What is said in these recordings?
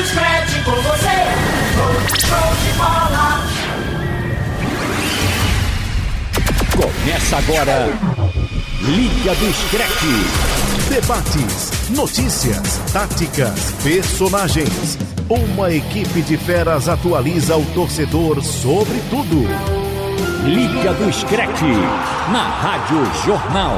do Scratch com você. Show de bola. Começa agora. Liga do Scratch. Debates, notícias, táticas, personagens. Uma equipe de feras atualiza o torcedor sobre tudo. Liga do Scratch. Na Rádio Jornal.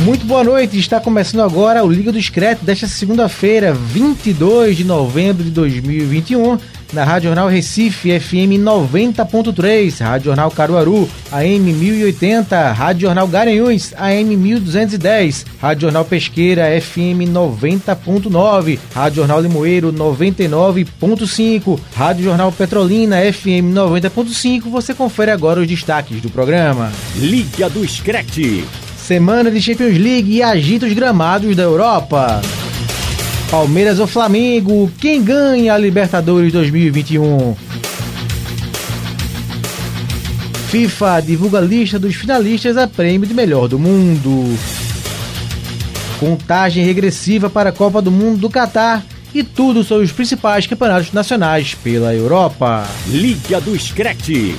Muito boa noite, está começando agora o Liga do Scratch desta segunda-feira, 22 de novembro de 2021, na Rádio Jornal Recife, FM 90.3, Rádio Jornal Caruaru, AM 1080, Rádio Jornal Garanhuns, AM 1210, Rádio Jornal Pesqueira, FM 90.9, Rádio Jornal Limoeiro 99.5, Rádio Jornal Petrolina, FM 90.5. Você confere agora os destaques do programa. Liga do Scratch. Semana de Champions League e agita os gramados da Europa. Palmeiras ou Flamengo, quem ganha a Libertadores 2021? FIFA divulga a lista dos finalistas a prêmio de melhor do mundo. Contagem regressiva para a Copa do Mundo do Catar e tudo sobre os principais campeonatos nacionais pela Europa. Liga do Scratch.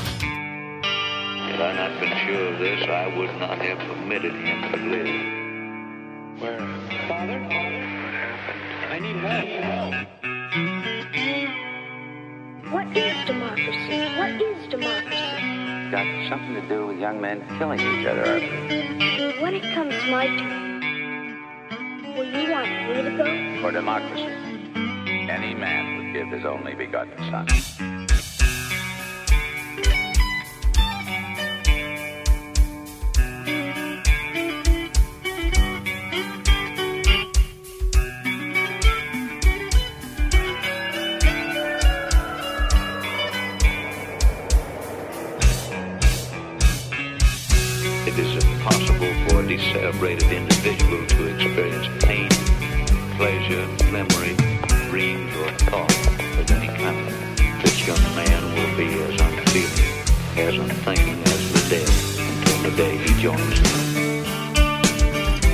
Got something to do with young men killing each other, When it comes to my turn, will you want me to go? For democracy, any man would give his only begotten son. It for a decelebrated individual to experience pain, pleasure, memory, dreams, or thought of any kind. This young man will be as unfeeling, as unthinking as the dead until the day he joins them.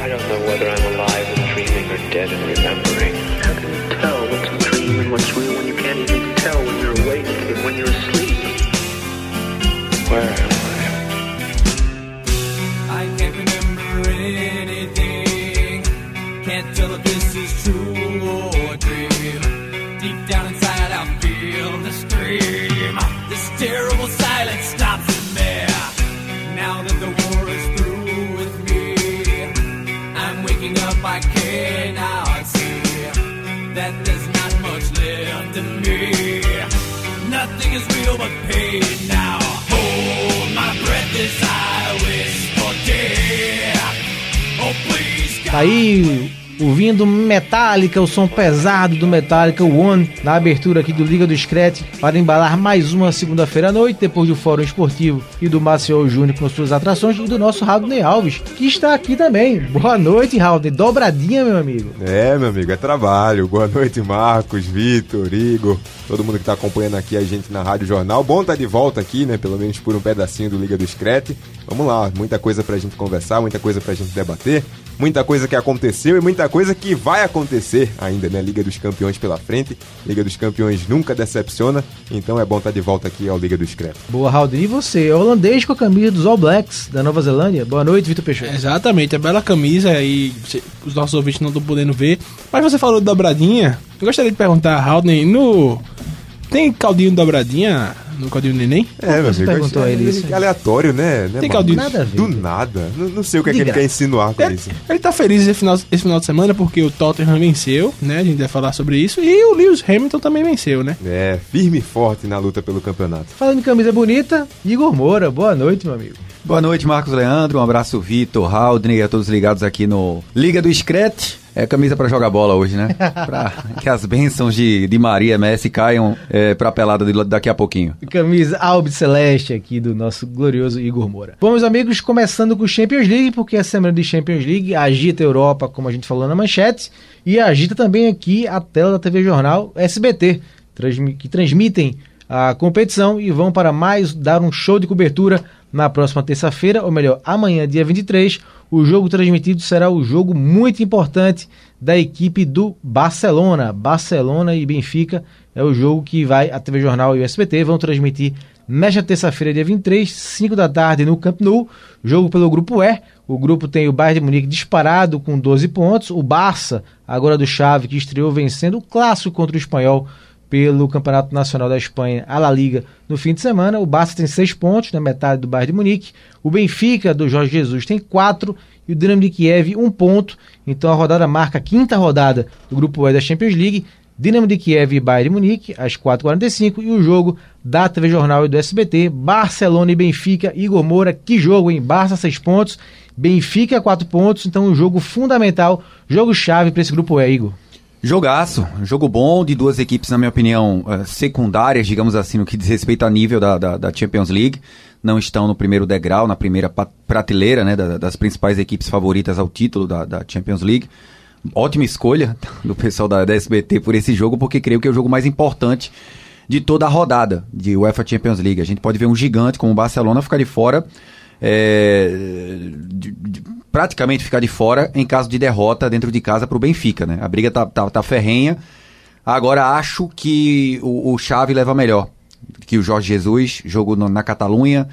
I don't know whether I'm alive and dreaming or dead and remembering. How can you tell what's a dream and what's real when you can't even tell when you're awake and when you're asleep? Where this is true or dream. Deep down inside, I feel the stream. This terrible silence stops in there. Now that the war is through with me, I'm waking up. I cannot see that there's not much left of me. Nothing is real but pain now. Hold my breath as I wish for death. Oh, please, God. Tá aí ouvindo Metallica, o som pesado do Metallica One, na abertura aqui do Liga do Scratch, para embalar mais uma segunda-feira à noite, depois do Fórum Esportivo e do Maciel Júnior com suas atrações, e do nosso Raulney Alves, que está aqui também. Boa noite, Raulney. Dobradinha, meu amigo. É, meu amigo, é trabalho. Boa noite, Marcos, Vitor, Igor, todo mundo que tá acompanhando aqui a gente na Rádio Jornal. Bom estar de volta aqui, né? Pelo menos por um pedacinho do Liga do Screte. Vamos lá, muita coisa pra gente conversar, muita coisa pra gente debater, muita coisa que aconteceu e muita coisa que vai acontecer ainda, né? Liga dos Campeões pela frente. Liga dos Campeões nunca decepciona, então é bom estar de volta aqui ao Liga do Screte. Boa, Raulney. E você, holandês com a camisa dos All Blacks da Nova Zelândia? Boa noite, Vitor Peixoto. Exatamente, é bela camisa e os nossos ouvintes não estão podendo ver. Mas você falou de dobradinha. Eu gostaria de perguntar, Haldane, no. Tem caldinho dobradinha no caldinho do neném? É, meu amigo, perguntou a ele isso? aleatório, né? né Tem caldinho. Nada a ver. Do nada. Não, não sei o que, é que ele quer insinuar com Ele, isso. ele tá feliz esse final, esse final de semana porque o Tottenham venceu, né? A gente vai falar sobre isso. E o Lewis Hamilton também venceu, né? É, firme e forte na luta pelo campeonato. Falando em camisa bonita, Igor Moura. Boa noite, meu amigo. Boa noite, Marcos Leandro. Um abraço, Vitor, Haldner e a todos ligados aqui no Liga do Screte. É camisa pra jogar bola hoje, né? Pra que as bênçãos de, de Maria Messi caiam é, pra pelada de- daqui a pouquinho. Camisa Albi Celeste aqui do nosso glorioso Igor Moura. Bom, meus amigos, começando com o Champions League, porque a semana de Champions League agita a Europa, como a gente falou na manchete, e agita também aqui a tela da TV Jornal SBT, que transmitem a competição e vão para mais dar um show de cobertura na próxima terça-feira, ou melhor, amanhã, dia 23. O jogo transmitido será o jogo muito importante da equipe do Barcelona. Barcelona e Benfica é o jogo que vai a TV Jornal e o SBT vão transmitir nesta terça-feira, dia 23, 5 da tarde, no Camp Nou. Jogo pelo grupo E. O grupo tem o Bayern de Munique disparado com 12 pontos. O Barça, agora do Xavi, que estreou vencendo o clássico contra o Espanhol pelo Campeonato Nacional da Espanha, a La Liga, no fim de semana. O Barça tem 6 pontos, na metade do Bayern de Munique. O Benfica, do Jorge Jesus, tem 4 e o Dinamo de Kiev, 1 um ponto. Então a rodada marca a quinta rodada do grupo E da Champions League. Dinamo de Kiev e Bayern de Munique, às 4h45, e o jogo da TV Jornal e do SBT, Barcelona e Benfica, Igor Moura, que jogo, hein? Barça 6 pontos, Benfica 4 pontos, então um jogo fundamental, jogo chave para esse grupo E, Igor. Jogaço, jogo bom de duas equipes, na minha opinião, eh, secundárias, digamos assim, no que diz respeito a nível da, da, da Champions League. Não estão no primeiro degrau, na primeira prateleira né, das principais equipes favoritas ao título da, da Champions League ótima escolha do pessoal da, da SBT por esse jogo, porque creio que é o jogo mais importante de toda a rodada de UEFA Champions League. A gente pode ver um gigante como o Barcelona ficar de fora, é, de, de, praticamente ficar de fora em caso de derrota dentro de casa para o Benfica. Né? A briga tá, tá, tá ferrenha. Agora acho que o, o Xavi leva melhor que o Jorge Jesus, jogo no, na Catalunha.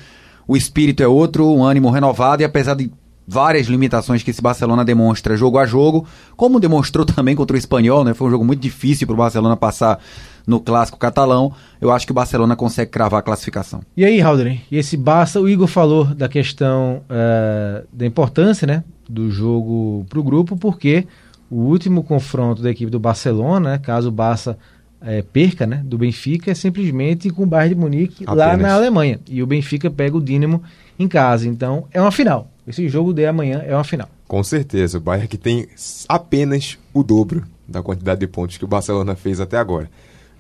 O espírito é outro, um ânimo renovado e apesar de várias limitações que esse Barcelona demonstra jogo a jogo, como demonstrou também contra o Espanhol, né? Foi um jogo muito difícil para o Barcelona passar no clássico catalão. Eu acho que o Barcelona consegue cravar a classificação. E aí, Haldren, e esse Barça, o Igor falou da questão uh, da importância, né, do jogo para o grupo, porque o último confronto da equipe do Barcelona, né, caso o Barça é, perca, né, do Benfica, é simplesmente com o Bayern de Munique Apenas. lá na Alemanha. E o Benfica pega o Dinamo em casa. Então, é uma final. Esse jogo de amanhã é uma final. Com certeza. O Bayern que tem apenas o dobro da quantidade de pontos que o Barcelona fez até agora.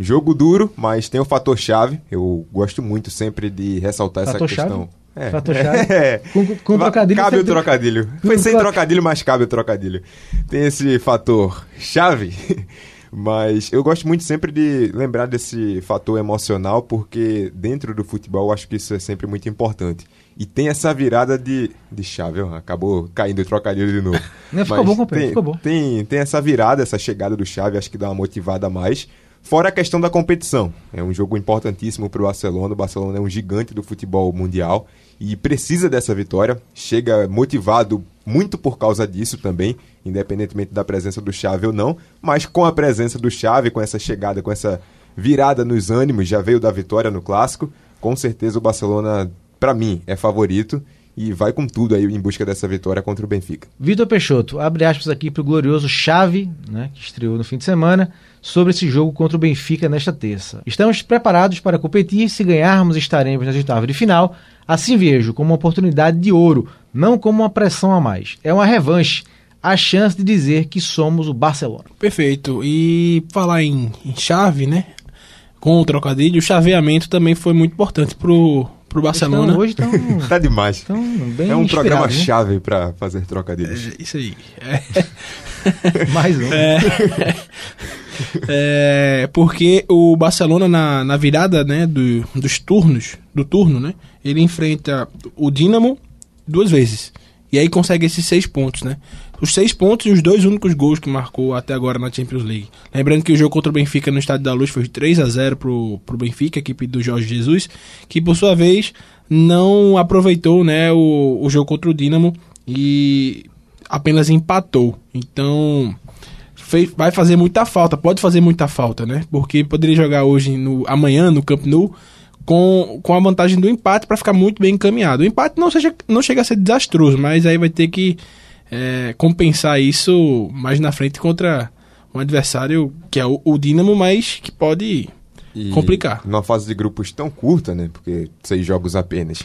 Jogo duro, mas tem o fator chave. Eu gosto muito sempre de ressaltar fator essa questão. É. Fator chave. É. Com, com trocadilho. Cabe o trocadilho. Foi sem trocadilho, mas cabe o trocadilho. Tem esse fator chave mas eu gosto muito sempre de lembrar desse fator emocional, porque dentro do futebol eu acho que isso é sempre muito importante. E tem essa virada de, de chave, ó, acabou caindo o trocadilho de novo. Não, ficou bom, tem, ficou bom. Tem, tem essa virada, essa chegada do chave, acho que dá uma motivada a mais. Fora a questão da competição. É um jogo importantíssimo para o Barcelona. O Barcelona é um gigante do futebol mundial e precisa dessa vitória. Chega motivado muito por causa disso também, independentemente da presença do Xavi ou não, mas com a presença do Xavi, com essa chegada, com essa virada nos ânimos, já veio da vitória no clássico, com certeza o Barcelona, para mim, é favorito e vai com tudo aí em busca dessa vitória contra o Benfica. Vitor Peixoto, abre aspas aqui para o glorioso Xavi, né, que estreou no fim de semana, sobre esse jogo contra o Benfica nesta terça. Estamos preparados para competir, se ganharmos estaremos nas oitavas de final, assim vejo como uma oportunidade de ouro, não como uma pressão a mais. É uma revanche, a chance de dizer que somos o Barcelona. Perfeito, e falar em, em chave, né, com o trocadilho, o chaveamento também foi muito importante pro pro Barcelona. Então, hoje tão, tá demais. é um programa né? chave para fazer trocadilhos. É, isso aí. É. Mais um. É, é, porque o Barcelona na, na virada, né, do, dos turnos, do turno, né, ele enfrenta o Dinamo duas vezes. E aí consegue esses seis pontos, né? Os seis pontos e os dois únicos gols que marcou até agora na Champions League. Lembrando que o jogo contra o Benfica no Estádio da Luz foi 3 a 0 pro, pro Benfica, equipe do Jorge Jesus, que por sua vez não aproveitou né, o, o jogo contra o Dinamo e apenas empatou. Então fez, vai fazer muita falta, pode fazer muita falta, né? Porque poderia jogar hoje, no, amanhã, no Camp Nou, com, com a vantagem do empate para ficar muito bem encaminhado. O empate não, seja, não chega a ser desastroso, mas aí vai ter que é, compensar isso mais na frente contra um adversário que é o, o Dinamo, mas que pode e complicar. Numa fase de grupos tão curta, né? Porque seis jogos apenas.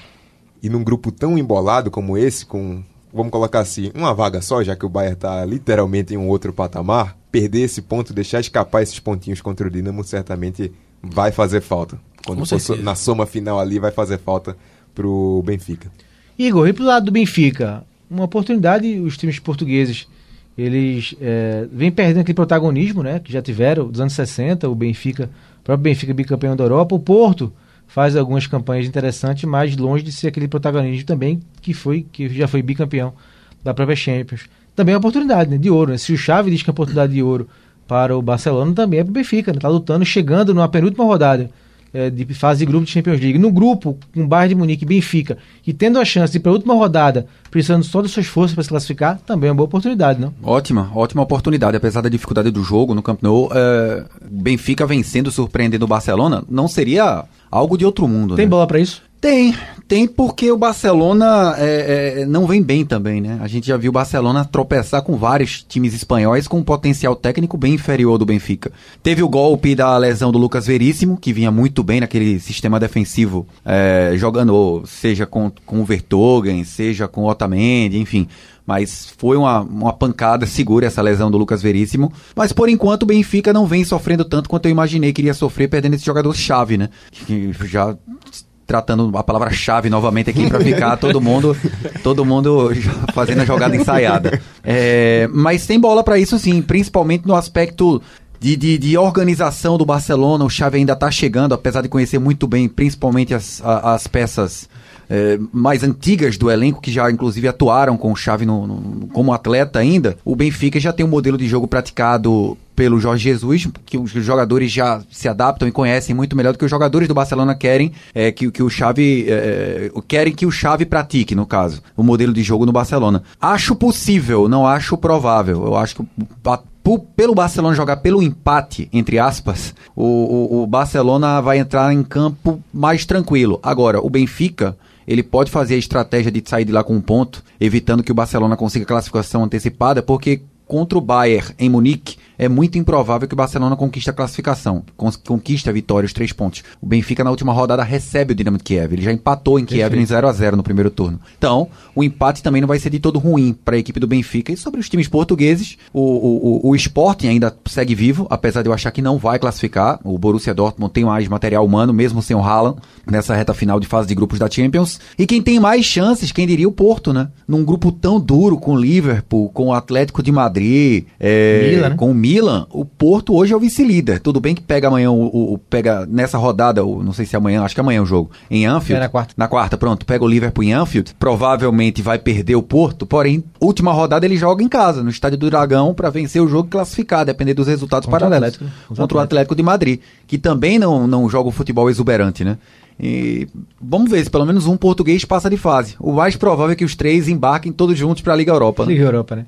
E num grupo tão embolado como esse, com, vamos colocar assim, uma vaga só, já que o Bayern está literalmente em um outro patamar, perder esse ponto, deixar escapar esses pontinhos contra o Dinamo, certamente vai fazer falta. Quando for na soma final ali, vai fazer falta pro Benfica. Igor, e pro lado do Benfica? Uma oportunidade, os times portugueses, eles é, vêm perdendo aquele protagonismo, né? Que já tiveram dos anos 60, o Benfica, o próprio Benfica bicampeão da Europa, o Porto faz algumas campanhas interessantes, mas longe de ser aquele protagonismo também que foi que já foi bicampeão da própria Champions. Também é uma oportunidade né, de ouro. Né? Se o Xavi diz que é oportunidade de ouro para o Barcelona, também é para o Benfica. Está lutando, chegando numa penúltima rodada é, de fase de grupo de Champions League. No grupo, com Bayern de Munique e Benfica, e tendo a chance de ir para a última rodada, precisando só das suas forças para se classificar, também é uma boa oportunidade, não? Ótima, ótima oportunidade. Apesar da dificuldade do jogo no Camp Nou, é, Benfica vencendo, surpreendendo o Barcelona, não seria algo de outro mundo. Tem né? bola para isso? Tem, tem porque o Barcelona é, é, não vem bem também, né? A gente já viu o Barcelona tropeçar com vários times espanhóis com um potencial técnico bem inferior do Benfica. Teve o golpe da lesão do Lucas Veríssimo, que vinha muito bem naquele sistema defensivo, é, jogando seja com, com o Vertogen, seja com o Otamendi, enfim. Mas foi uma, uma pancada segura essa lesão do Lucas Veríssimo. Mas por enquanto o Benfica não vem sofrendo tanto quanto eu imaginei que iria sofrer perdendo esse jogador-chave, né? Que já tratando a palavra-chave novamente aqui para ficar todo mundo todo mundo fazendo a jogada ensaiada. É, mas tem bola para isso sim, principalmente no aspecto de, de, de, organização do Barcelona. O Xavi ainda está chegando, apesar de conhecer muito bem, principalmente as, as peças é, mais antigas do elenco, que já inclusive atuaram com o Xavi no, no, como atleta ainda. O Benfica já tem um modelo de jogo praticado pelo Jorge Jesus, que os jogadores já se adaptam e conhecem muito melhor do que os jogadores do Barcelona querem é, que, que o Xavi é, querem que o Xavi pratique, no caso, o modelo de jogo no Barcelona. Acho possível, não acho provável. Eu acho que pelo Barcelona jogar pelo empate, entre aspas, o, o, o, Barcelona vai entrar em campo mais tranquilo. Agora, o Benfica, ele pode fazer a estratégia de sair de lá com um ponto, evitando que o Barcelona consiga classificação antecipada, porque contra o Bayern em Munique, é muito improvável que o Barcelona conquiste a classificação, conquiste a vitória, os três pontos. O Benfica na última rodada recebe o Dinamo de Kiev, ele já empatou em Kiev Perfeito. em 0 a 0 no primeiro turno. Então, o empate também não vai ser de todo ruim para a equipe do Benfica. E sobre os times portugueses, o, o, o, o Sporting ainda segue vivo, apesar de eu achar que não vai classificar. O Borussia Dortmund tem mais material humano, mesmo sem o Haaland, nessa reta final de fase de grupos da Champions. E quem tem mais chances, quem diria o Porto, né? Num grupo tão duro com o Liverpool, com o Atlético de Madrid, é, Milan, né? com o Milan, o Porto hoje é o vice-líder. Tudo bem que pega amanhã o, o, pega nessa rodada, o, não sei se é amanhã, acho que é amanhã o jogo, em Anfield. É na quarta. Na quarta, pronto, pega o Liverpool em Anfield, provavelmente vai perder o Porto, porém, última rodada ele joga em casa, no estádio do Dragão, para vencer o jogo e classificar, depender dos resultados contra paralelos. O Atlético, contra o Atlético de Madrid, que também não, não joga o futebol exuberante, né? E vamos ver se pelo menos um português passa de fase. O mais provável é que os três embarquem todos juntos para a Liga Europa. Né? Liga Europa, né?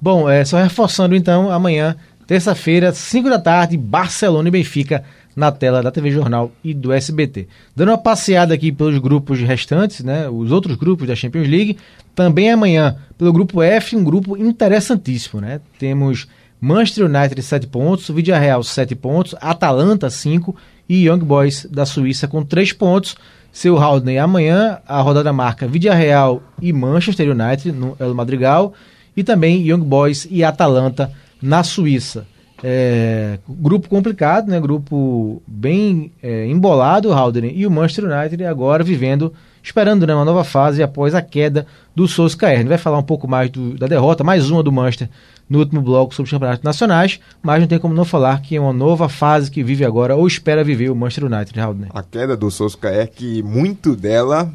Bom, é, só reforçando então, amanhã Terça-feira, 5 da tarde, Barcelona e Benfica na tela da TV Jornal e do SBT. Dando uma passeada aqui pelos grupos restantes, né, os outros grupos da Champions League, também amanhã pelo grupo F, um grupo interessantíssimo, né? Temos Manchester United 7 pontos, Real 7 pontos, Atalanta 5 e Young Boys da Suíça com 3 pontos. Seu Haldane amanhã a rodada marca Real e Manchester United no El Madrigal e também Young Boys e Atalanta na Suíça. É, grupo complicado, né? Grupo bem é, embolado, o e o Manchester United agora vivendo, esperando né, uma nova fase após a queda do Solskjaer. A gente vai falar um pouco mais do, da derrota, mais uma do Manchester no último bloco sobre os campeonatos nacionais, mas não tem como não falar que é uma nova fase que vive agora ou espera viver o Manchester United, Haldane. A queda do Solskjaer, que muito dela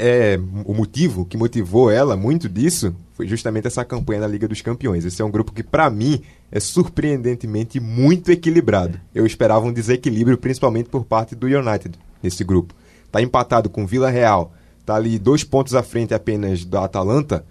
é o motivo que motivou ela, muito disso, foi justamente essa campanha na Liga dos Campeões. Esse é um grupo que, para mim, é surpreendentemente muito equilibrado. Eu esperava um desequilíbrio, principalmente por parte do United, nesse grupo. Tá empatado com Vila Real, tá ali dois pontos à frente apenas da Atalanta.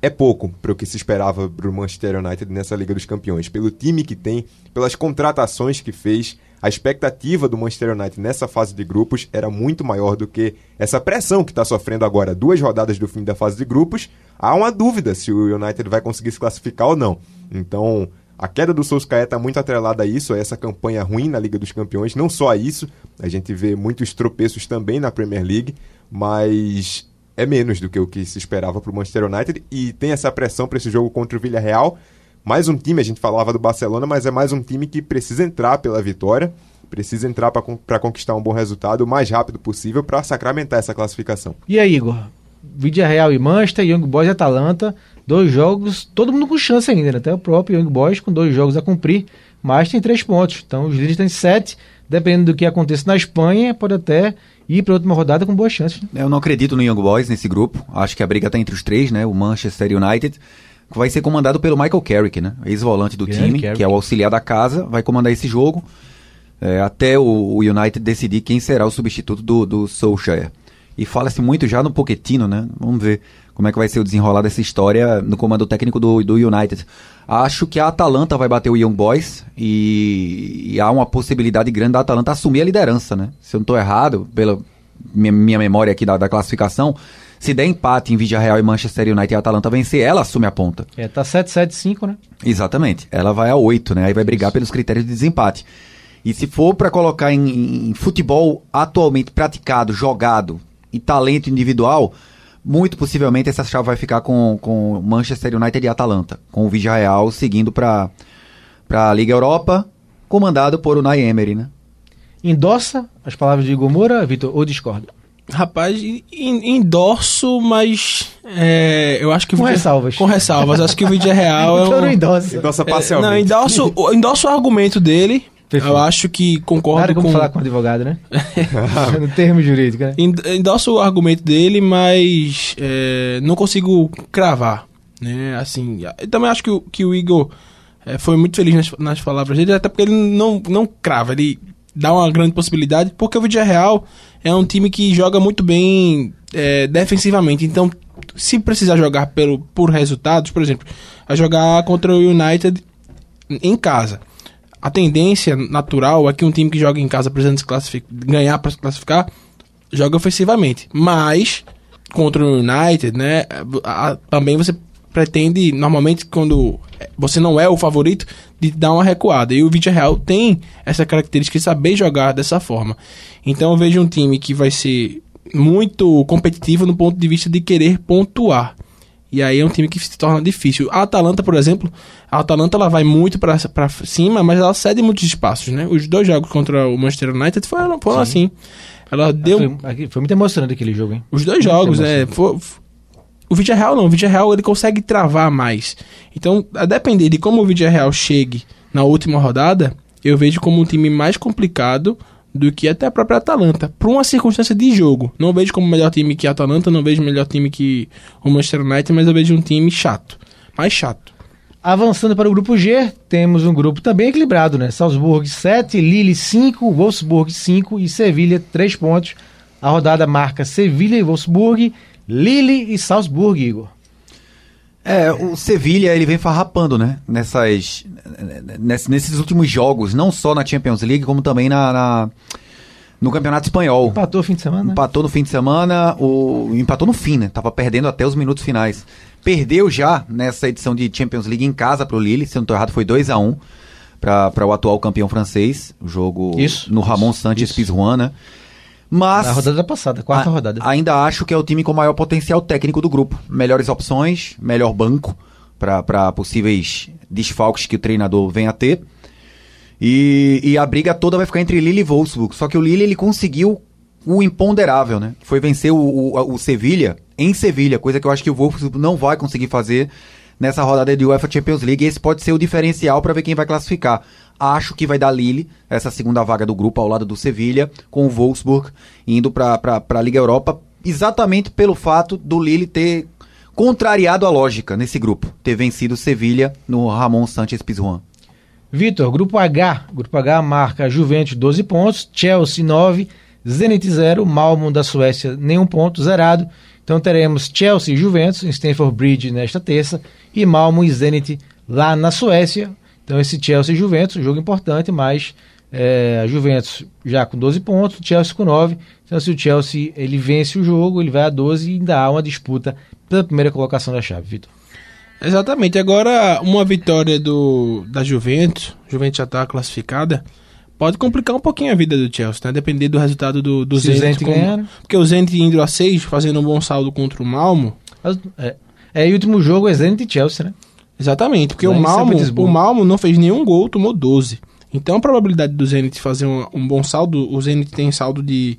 É pouco para o que se esperava para o Manchester United nessa Liga dos Campeões. Pelo time que tem, pelas contratações que fez, a expectativa do Manchester United nessa fase de grupos era muito maior do que essa pressão que está sofrendo agora, duas rodadas do fim da fase de grupos. Há uma dúvida se o United vai conseguir se classificar ou não. Então, a queda do Solskjaer está muito atrelada a isso, a essa campanha ruim na Liga dos Campeões. Não só a isso, a gente vê muitos tropeços também na Premier League, mas é menos do que o que se esperava para o Manchester United e tem essa pressão para esse jogo contra o Villarreal. Mais um time, a gente falava do Barcelona, mas é mais um time que precisa entrar pela vitória, precisa entrar para conquistar um bom resultado o mais rápido possível para sacramentar essa classificação. E aí, Igor? Vídea Real e Manchester, Young Boys e Atalanta, dois jogos, todo mundo com chance ainda, né? até o próprio Young Boys com dois jogos a cumprir, mas tem três pontos. Então os líderes têm sete, dependendo do que aconteça na Espanha, pode até ir para a última rodada com boas chances. né? Eu não acredito no Young Boys nesse grupo. Acho que a briga tá entre os três, né? O Manchester United que vai ser comandado pelo Michael Carrick, né? Ex-volante do Grande time, Carrick. que é o auxiliar da casa, vai comandar esse jogo é, até o, o United decidir quem será o substituto do, do Solskjaer. E fala-se muito já no Pochettino, né? Vamos ver como é que vai ser o desenrolar dessa história no comando técnico do, do United. Acho que a Atalanta vai bater o Young Boys e, e há uma possibilidade grande da Atalanta assumir a liderança, né? Se eu não estou errado, pela minha, minha memória aqui da, da classificação, se der empate em Vidia Real e Manchester United e a Atalanta vencer, ela assume a ponta. É, tá 7-7-5, né? Exatamente. Ela vai a 8, né? Aí vai brigar pelos critérios de desempate. E se for para colocar em, em futebol atualmente praticado, jogado e talento individual, muito possivelmente essa chave vai ficar com, com Manchester United e Atalanta, com o Vigia Real seguindo para a Liga Europa, comandado por Unai Emery, né? Endossa as palavras de Igor Moura, Vitor, ou discorda? Rapaz, en- endorso, mas é, eu acho que o Com vídeo- ressalvas. Com ressalvas, acho que o vídeo é real. é Então um- não endossa. Endossa É, parcialmente. não, endosso, o- endosso o argumento dele. Perfeito. Eu acho que concordo Nada como com. falar com o advogado, né? no termo jurídico, né? End- Endosso o argumento dele, mas é, não consigo cravar. Né? Assim, eu também acho que o, que o Igor é, foi muito feliz nas, nas palavras dele, até porque ele não, não crava, ele dá uma grande possibilidade, porque o Vídeo Real é um time que joga muito bem é, defensivamente. Então, se precisar jogar pelo, por resultados, por exemplo, a jogar contra o United em casa. A tendência natural é que um time que joga em casa precisando ganhar para se classificar, joga ofensivamente. Mas, contra o United, né, a- a- também você pretende, normalmente, quando você não é o favorito, de dar uma recuada. E o Vídeo Real tem essa característica de saber jogar dessa forma. Então eu vejo um time que vai ser muito competitivo no ponto de vista de querer pontuar. E aí é um time que se torna difícil. A Atalanta, por exemplo, a Atalanta ela vai muito pra cima, mas ela cede muitos espaços, né? Os dois jogos contra o Manchester United foram, foram assim. Ela deu Foi, foi muito emocionante aquele jogo, hein? os dois Muito jogos, é. emocionante. O Vídeo Real não, o Vídeo Real ele consegue travar mais. Então, a depender de como o Vídeo Real chegue na última rodada, eu vejo como um time mais complicado do que até a própria Atalanta, por uma circunstância de jogo. Não vejo como melhor time que a Atalanta, não vejo melhor time que o Manchester United, mas eu vejo um time chato. Mais chato. Avançando para o grupo G, temos um grupo também equilibrado, né? Salzburg 7, Lille 5, Wolfsburg 5 e Sevilha 3 pontos. A rodada marca Sevilha e Wolfsburg, Lille e Salzburg, Igor. É, o Sevilha ele vem farrapando, né? Nessas, ness- nesses últimos jogos, não só na Champions League, como também na, na- no Campeonato Espanhol. Empatou o fim de semana, né? Empatou no fim de semana, o, empatou no fim, né? Tava perdendo até os minutos finais. Perdeu já nessa edição de Champions League em casa pro Lille, se eu não tô errado, foi 2 a 1 para o atual campeão francês. O jogo Isso, no Ramon isso, Sanches. Pizjuan, né? Mas Na rodada passada, quarta a- rodada. Ainda acho que é o time com maior potencial técnico do grupo. Melhores opções, melhor banco para possíveis desfalques que o treinador venha a ter. E, e a briga toda vai ficar entre Lille e Wolfsburg. Só que o Lille ele conseguiu o imponderável, né? Foi vencer o, o, o Sevilha em Sevilha, coisa que eu acho que o Wolfsburg não vai conseguir fazer nessa rodada de UEFA Champions League. E esse pode ser o diferencial para ver quem vai classificar. Acho que vai dar Lille, essa segunda vaga do grupo ao lado do Sevilha, com o Wolfsburg indo para a Liga Europa, exatamente pelo fato do Lille ter contrariado a lógica nesse grupo, ter vencido Sevilha no Ramon Sanchez Pizjuan. Vitor, grupo H. Grupo H marca Juventus 12 pontos, Chelsea 9, Zenit 0, Malmo da Suécia nenhum ponto, zerado. Então teremos Chelsea e Juventus em Stamford Bridge nesta terça e Malmo e Zenit lá na Suécia. Então esse Chelsea e Juventus, jogo importante, mas é, a Juventus já com 12 pontos, o Chelsea com 9. Então se o Chelsea ele vence o jogo, ele vai a 12 e ainda há uma disputa pela primeira colocação da chave, Vitor. Exatamente. Agora, uma vitória do da Juventus, Juventus já está classificada, pode complicar um pouquinho a vida do Chelsea, né? Depender do resultado do, do Zenit. Zenit como- ganhar, né? Porque o Zenit indo a 6, fazendo um bom saldo contra o Malmo. Mas, É, é, e o último jogo é Zenit e Chelsea, né? Exatamente, porque o Malmo, o Malmo não fez nenhum gol, tomou 12. Então a probabilidade do Zenit fazer um, um bom saldo, o Zenit tem saldo de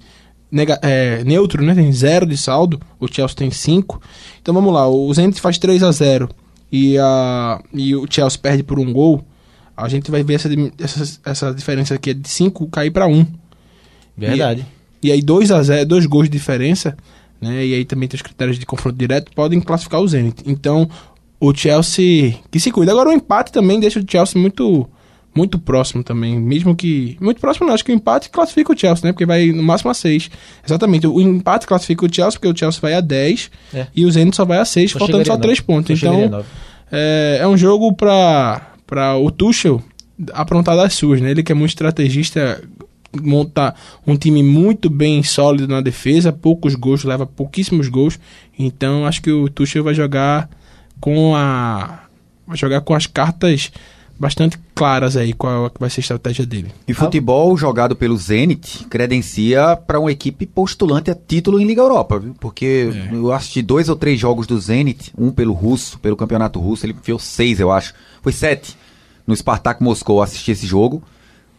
nega- é, neutro, né? Tem zero de saldo, o Chelsea tem 5. Então vamos lá, o Zenit faz 3 a 0 e, a, e o Chelsea perde por um gol. a gente vai ver essa, essa, essa diferença aqui de 5 cair para 1. Um. Verdade. E, e aí 2 a 0 dois gols de diferença, né? E aí também tem os critérios de confronto direto, podem classificar o Zenit. Então, o Chelsea que se cuida. Agora o empate também deixa o Chelsea muito muito próximo também, mesmo que muito próximo não, acho que o empate classifica o Chelsea, né? Porque vai no máximo a 6. Exatamente, o empate classifica o Chelsea porque o Chelsea vai a 10 É. e o Zenit só vai a 6, Só faltando só a 3 nove. pontos. Só Então, é, é um jogo para para o Tuchel aprontar das suas, né? Ele que é muito estrategista, monta um time muito bem sólido na defesa, poucos gols, leva pouquíssimos gols. Então acho que o Tuchel vai jogar com a vai jogar com as cartas bastante claras aí qual é que vai ser a estratégia dele. E futebol jogado pelo Zenit credencia para uma equipe postulante a título em Liga Europa, viu? Porque eu assisti dois ou três jogos do Zenit, um pelo russo, pelo campeonato russo, ele enfiou seis, eu acho. Foi sete. No Spartak Moscou assisti esse jogo.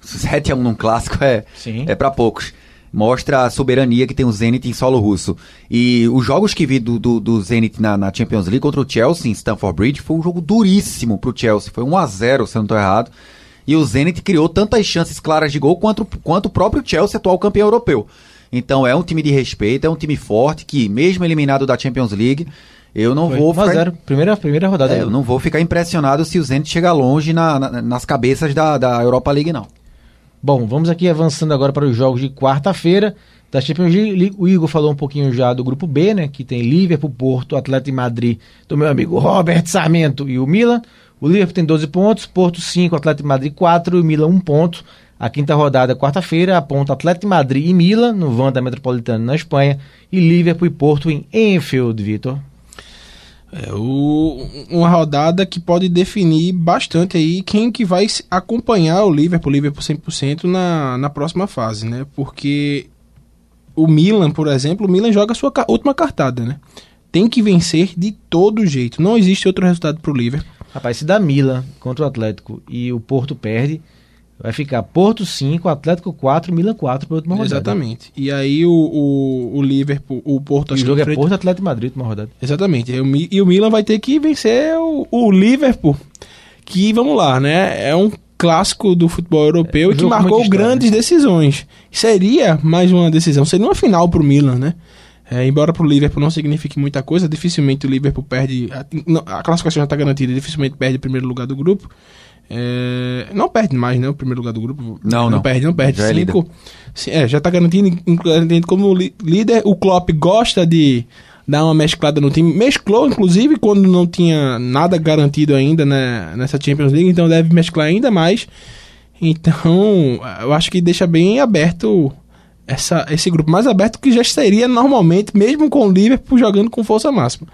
7 a 1 num clássico é, Sim. é para poucos. Mostra a soberania que tem o Zenit em solo russo. E os jogos que vi do, do, do Zenit na, na Champions League contra o Chelsea em Stamford Bridge foi um jogo duríssimo pro Chelsea. Foi 1 a 0 se eu não tô errado. E o Zenit criou tantas chances claras de gol quanto, quanto o próprio Chelsea, atual campeão europeu. Então é um time de respeito, é um time forte que, mesmo eliminado da Champions League, eu não Foi vou 1 a ficar 0 primeira, primeira rodada. é, eu não vou ficar impressionado se o Zenit chegar longe na- na- nas cabeças da, da Europa League, não. Bom, vamos aqui avançando agora para os jogos de quarta-feira. Da Champions League, o Igor falou um pouquinho já do grupo B, né? Que tem Liverpool, Porto, Atlético de Madrid, do meu amigo Robert Sarmento e o Milan. O Liverpool tem 12 pontos, Porto 5, Atlético de Madrid 4 e o Milan 1 ponto. A quinta rodada, quarta-feira, aponta Atlético de Madrid e Milan, no Vanda Metropolitano, na Espanha, e Liverpool e Porto em Enfield, Vitor. É o, uma rodada que pode definir bastante aí quem que vai acompanhar o Liverpool, o Liverpool 100% na, na próxima fase, né? Porque o Milan, por exemplo, o Milan joga a sua última cartada, né? Tem que vencer de todo jeito. Não existe outro resultado pro Liverpool. Rapaz, se dá Milan contra o Atlético e o Porto perde, vai ficar Porto 5, Atlético 4, Milan 4 para última rodada. Exatamente. E aí o, o, o Liverpool, o Porto o jogo é Porto, Atlético Madrid, última rodada. Exatamente. E o E o Milan vai ter que vencer o, o Liverpool. Que, vamos lá, né? É um clássico do futebol europeu É, e que marcou história, grandes decisões. Seria mais uma decisão, seria uma final pro Milan, né? É, embora pro Liverpool não signifique muita coisa, dificilmente o Liverpool perde. A, a classificação já está garantida, dificilmente perde o primeiro lugar do grupo. É, não perde mais, né? O primeiro lugar do grupo. Não, não. perde, não perde. Já é Cinco, Sim, é, já está garantido, inclu- garantido como li- líder. O Klopp gosta de dar uma mesclada no time. Mesclou, inclusive, quando não tinha nada garantido ainda né, nessa Champions League, então deve mesclar ainda mais. Então, eu acho que deixa bem aberto essa, esse grupo. Mais aberto que já seria normalmente, mesmo com o Liverpool jogando com força máxima.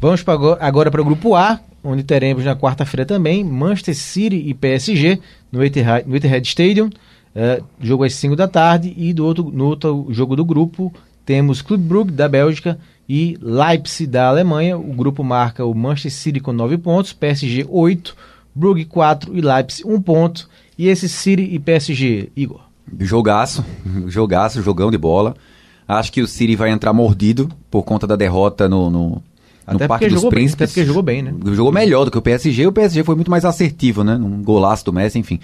Vamos agora para o grupo A, onde teremos na quarta-feira também Manchester City e PSG no Etihad, no Etihad Stadium. É, jogo às 5 da tarde e do outro, no outro jogo do grupo temos Clube Brugge da Bélgica e Leipzig da Alemanha. O grupo marca o Manchester City com 9 pontos, PSG 8, Brugge 4 e Leipzig 1 ponto. E esse City e PSG, Igor? Jogaço, jogaço, jogão de bola. Acho que o City vai entrar mordido por conta da derrota no, no, no Até Parque porque dos jogou bem, Príncipes. até porque jogou bem, né? Jogou melhor do que o PSG. O PSG foi muito mais assertivo, né? Num golaço do Messi, enfim.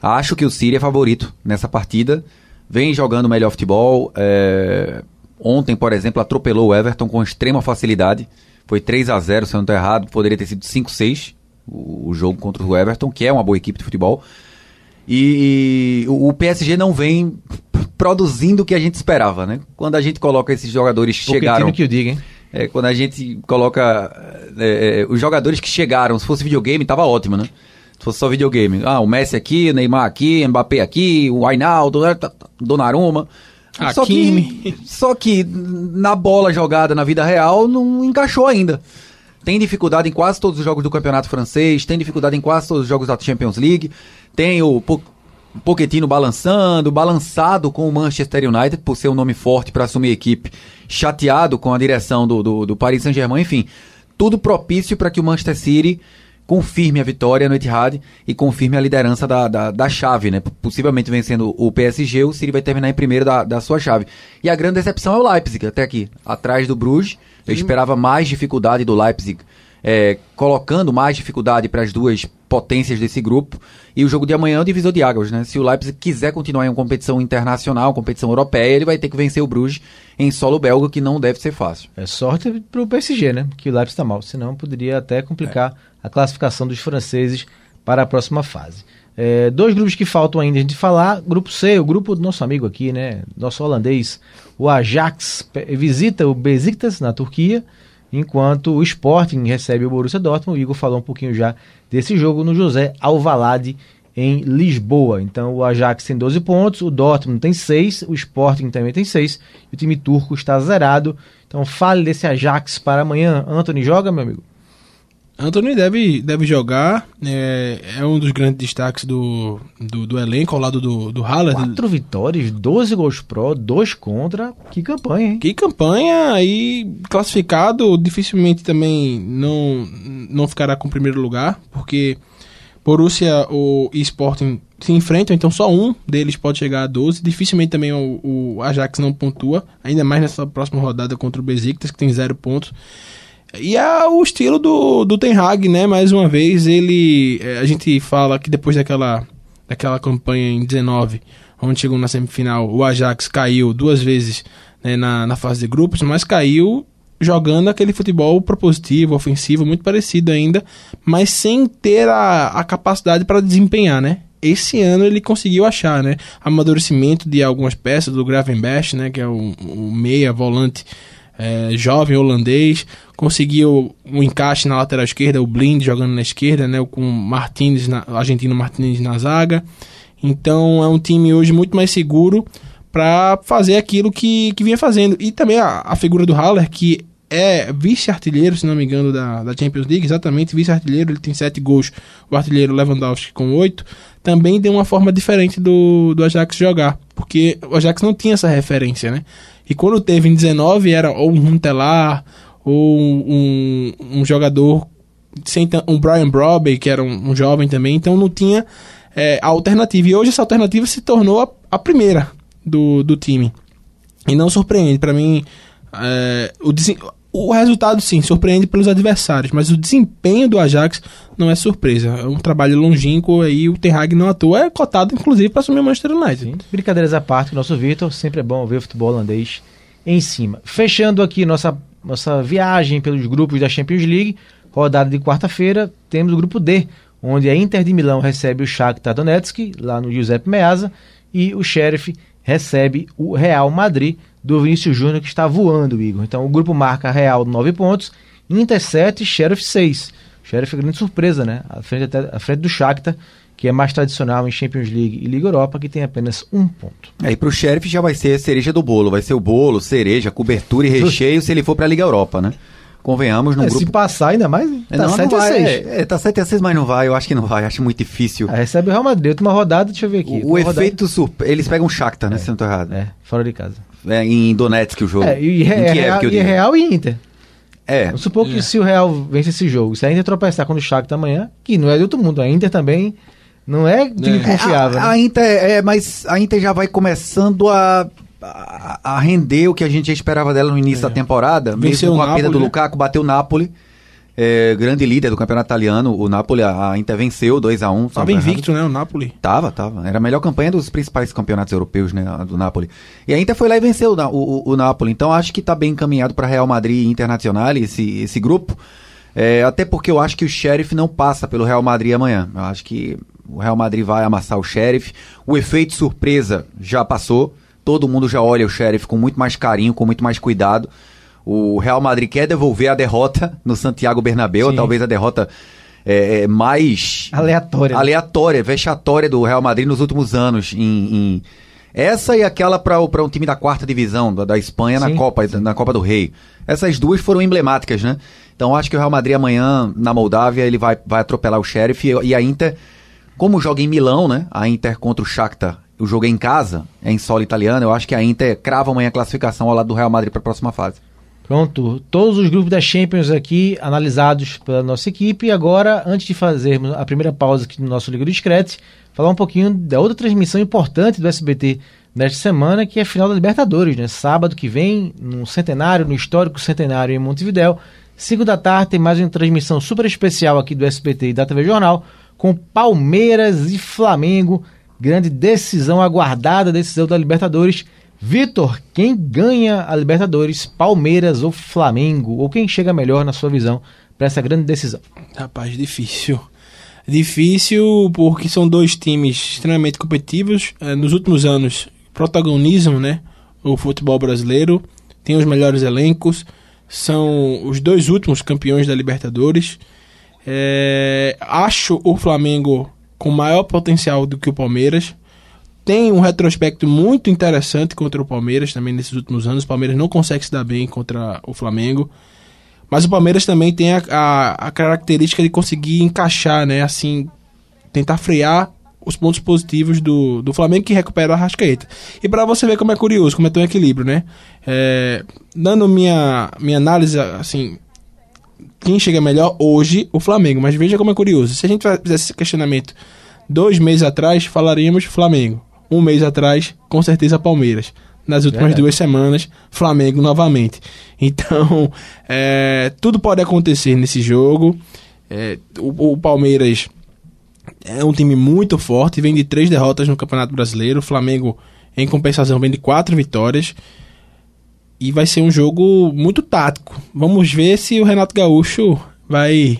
Acho que o City é favorito nessa partida. Vem jogando melhor futebol. é, Ontem, por exemplo, atropelou o Everton com extrema facilidade. Foi 3 a 0 se eu não estou errado. Poderia ter sido 5-6 o o jogo contra o Everton, que é uma boa equipe de futebol. E, e o o PSG não vem produzindo o que a gente esperava, né? Quando a gente coloca esses jogadores que chegaram... Pochettino que o diga, hein? É, quando a gente coloca é, é, os jogadores que chegaram, se fosse videogame, tava ótimo, né? Se fosse só videogame. Ah, o Messi aqui, o Neymar aqui, o Mbappé aqui, o Ainaldo, né, tá, tá, Donnarumma. Só que, só que na bola jogada na vida real não encaixou ainda. Tem dificuldade em quase todos os jogos do Campeonato Francês, tem dificuldade em quase todos os jogos da Champions League. Tem o Po- Pochettino balançando, balançado com o Manchester United por ser um nome forte para assumir a equipe, chateado com a direção do, do, do Paris Saint-Germain, enfim, tudo propício para que o Manchester City confirme a vitória no Etihad e confirme a liderança da, da, da chave, né? Possivelmente vencendo o PSG, o City vai terminar em primeiro da, da sua chave. E a grande decepção é o Leipzig, até aqui, atrás do Bruges. Eu esperava mais dificuldade do Leipzig é, colocando mais dificuldade para as duas potências desse grupo. E o jogo de amanhã é o divisor de águas, né? Se o Leipzig quiser continuar em uma competição internacional, competição europeia, ele vai ter que vencer o Bruges em solo belga, que não deve ser fácil. É sorte pro PSG, né? Que o Leipzig está mal, senão poderia até complicar É. a classificação dos franceses para a próxima fase. É, dois grupos que faltam ainda a gente falar. Grupo C, o grupo do nosso amigo aqui, né? Nosso holandês, o Ajax, visita o Besiktas na Turquia, enquanto o Sporting recebe o Borussia Dortmund. O Igor falou um pouquinho já desse jogo no José Alvalade, em Lisboa. Então o Ajax tem 12 pontos, o Dortmund tem 6, o Sporting também tem 6, e o time turco está zerado. Então fale desse Ajax para amanhã. Anthony joga, meu amigo? Anthony deve, deve jogar, é, é um dos grandes destaques do, do, do elenco ao lado do, do Haaland. Quatro vitórias, 12 gols pró, 2 contra. Que campanha, hein? Que campanha aí classificado dificilmente também não, não ficará com o primeiro lugar, porque Borussia o, e Sporting se enfrentam, então só um deles pode chegar a 12. Dificilmente também o, o Ajax não pontua, ainda mais nessa próxima rodada contra o Besiktas, que tem zero pontos. E é o estilo do, do Ten Hag, né? Mais uma vez, ele. é, a gente fala que depois daquela, daquela campanha em 19, onde chegou na semifinal, o Ajax caiu duas vezes né, na, na fase de grupos, mas caiu jogando aquele futebol propositivo, ofensivo, muito parecido ainda, mas sem ter a, a capacidade para desempenhar, né? Esse ano ele conseguiu achar, né? Amadurecimento de algumas peças do Gravenberch, né? Que é o, o meia volante é, jovem holandês, conseguiu um encaixe na lateral esquerda, o Blind jogando na esquerda, né, com o na, o argentino Martínez na zaga. Então é um time hoje muito mais seguro para fazer aquilo que, que vinha fazendo. E também a, a figura do Haller, que é vice-artilheiro, se não me engano, da, da Champions League, exatamente, vice-artilheiro, ele tem sete gols, o artilheiro Lewandowski com oito, também deu uma forma diferente do, do Ajax jogar, porque o Ajax não tinha essa referência, né? E quando teve em 19 era ou um Runtelar, ou um, um jogador, sem um Brian Broby, que era um, um jovem também, então não tinha é, a alternativa. E hoje essa alternativa se tornou a, a primeira do, do time. E não surpreende, para mim, é, o, o resultado sim surpreende pelos adversários, mas o desempenho do Ajax não é surpresa. É um trabalho longínquo aí, o Ten Hag não atua, é cotado inclusive para assumir o Manchester United. Brincadeiras à parte, o nosso Vitor, sempre é bom ver o futebol holandês em cima. Fechando aqui nossa, nossa viagem pelos grupos da Champions League, rodada de quarta-feira, temos o grupo D, onde a Inter de Milão recebe o Shakhtar Donetsk, lá no Giuseppe Meazza, e o Sheriff recebe o Real Madrid, do Vinícius Júnior, que está voando, Igor. Então o grupo marca Real 9 pontos, Inter 7, Sheriff 6. Sheriff é grande surpresa, né? À frente, até, à frente do Shakhtar, que é mais tradicional em Champions League e Liga Europa, que tem apenas um ponto. Aí pro Sheriff já vai ser a cereja do bolo. Vai ser o bolo, cereja, cobertura e recheio se ele for pra Liga Europa, né? Convenhamos, no É, grupo... Se passar ainda mais, É, tá não, 7 não a vai, 6. É, é, tá 7 a 6, mas não vai. Eu acho que não vai. Acho muito difícil. Aí recebe o Real Madrid. Última rodada, deixa eu ver aqui. O, o rodada- efeito surpresa. Eles pegam o Shakhtar, né? Se eu não tô errado. É, fora de casa. É, em Donetsk o jogo. É, e, em é, Kiev, Real, que eu e é digo. Real e Inter. É. Vamos supor que se o Real vence esse jogo, se a Inter tropeçar quando o Shakhtar amanhã, que não é de outro mundo, a Inter também não é time confiável. A, né? a Inter, é, mas a Inter já vai começando a, a, a render o que a gente já esperava dela no início da temporada. Venceu mesmo com o a perda do né? Lukaku, bateu o Napoli. É, grande líder do campeonato italiano, o Napoli, a, a Inter venceu 2x1. Tava invicto, né, o Napoli. Tava, tava. Era a melhor campanha dos principais campeonatos europeus, né, a do Napoli. E a Inter foi lá e venceu o, o- o Napoli. Então acho que tá bem encaminhado para Real Madrid e Internacional esse, esse grupo. É, até porque eu acho que o Sheriff não passa pelo Real Madrid amanhã. Eu acho que o Real Madrid vai amassar o Sheriff. O efeito surpresa já passou. Todo mundo já olha o Sheriff com muito mais carinho, com muito mais cuidado. O Real Madrid quer devolver a derrota no Santiago Bernabéu, Sim. talvez a derrota é, é, mais Aleatória. aleatória, vexatória do Real Madrid nos últimos anos. Em, em- Essa e aquela para um time da quarta divisão da, da Espanha na Sim, Copa, na Copa do Rei. Essas duas foram emblemáticas, né? Então acho que o Real Madrid amanhã na Moldávia ele vai, vai atropelar o Sheriff e, e a Inter, como joga em Milão, né? A Inter contra o Shakhtar, o jogo é em casa, é em solo italiano. Eu acho que a Inter crava amanhã a classificação ao lado do Real Madrid para a próxima fase. Pronto, todos os grupos da Champions aqui analisados pela nossa equipe. E agora, antes de fazermos a primeira pausa aqui no nosso Liga do Discrete, falar um pouquinho da outra transmissão importante do SBT nesta semana, que é a final da Libertadores, né? Sábado que vem, no centenário, no histórico centenário em Montevidéu, 5 da tarde tem mais uma transmissão super especial aqui do SBT e da TV Jornal com Palmeiras e Flamengo. Grande decisão aguardada, decisão da Libertadores. Vitor, quem ganha a Libertadores, Palmeiras ou Flamengo? Ou quem chega melhor na sua visão para essa grande decisão? Rapaz, difícil. Difícil porque são dois times extremamente competitivos. Eh, nos últimos anos, protagonizam né, o futebol brasileiro, tem os melhores elencos, são os dois últimos campeões da Libertadores. É, acho o Flamengo com maior potencial do que o Palmeiras. Tem um retrospecto muito interessante contra o Palmeiras também nesses últimos anos. O Palmeiras não consegue se dar bem contra o Flamengo. Mas o Palmeiras também tem a, a, a característica de conseguir encaixar, né? Assim, tentar frear os pontos positivos do, do Flamengo que recupera o Arrascaeta. E para você ver como é curioso, como é tão equilíbrio, né? É, dando minha, minha análise, assim, quem chega melhor hoje, o Flamengo. Mas veja como é curioso. Se a gente fizesse esse questionamento dois meses atrás, falaríamos Flamengo. Um mês atrás, com certeza Palmeiras. Nas últimas Verdade. duas semanas, Flamengo novamente. Então, é, tudo pode acontecer nesse jogo. É, o, o Palmeiras é um time muito forte, vem de três derrotas no Campeonato Brasileiro. O Flamengo, em compensação, vem de quatro vitórias. E vai ser um jogo muito tático. Vamos ver se o Renato Gaúcho vai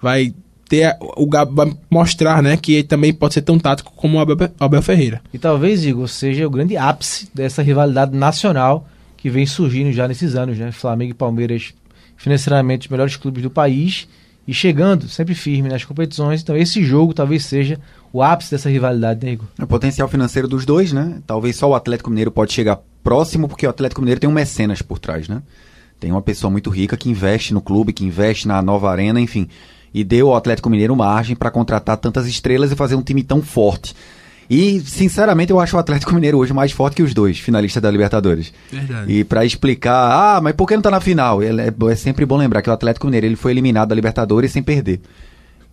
vai ter o Gab- vai mostrar, né, que ele também pode ser tão tático como o Abel, Abel Ferreira. E talvez, Igor, seja o grande ápice dessa rivalidade nacional que vem surgindo já nesses anos, né? Flamengo e Palmeiras, financeiramente os melhores clubes do país e chegando sempre firme nas competições. Então esse jogo talvez seja o ápice dessa rivalidade, né, Igor? O potencial financeiro dos dois, né? Talvez só o Atlético Mineiro pode chegar próximo, porque o Atlético Mineiro tem um mecenas por trás, né? Tem uma pessoa muito rica que investe no clube, que investe na nova arena, enfim. E deu ao Atlético Mineiro margem para contratar tantas estrelas e fazer um time tão forte. E, sinceramente, eu acho o Atlético Mineiro hoje mais forte que os dois, finalistas da Libertadores. Verdade. E para explicar, ah, mas por que não tá na final? É, é- é sempre bom lembrar que o Atlético Mineiro ele foi eliminado da Libertadores sem perder.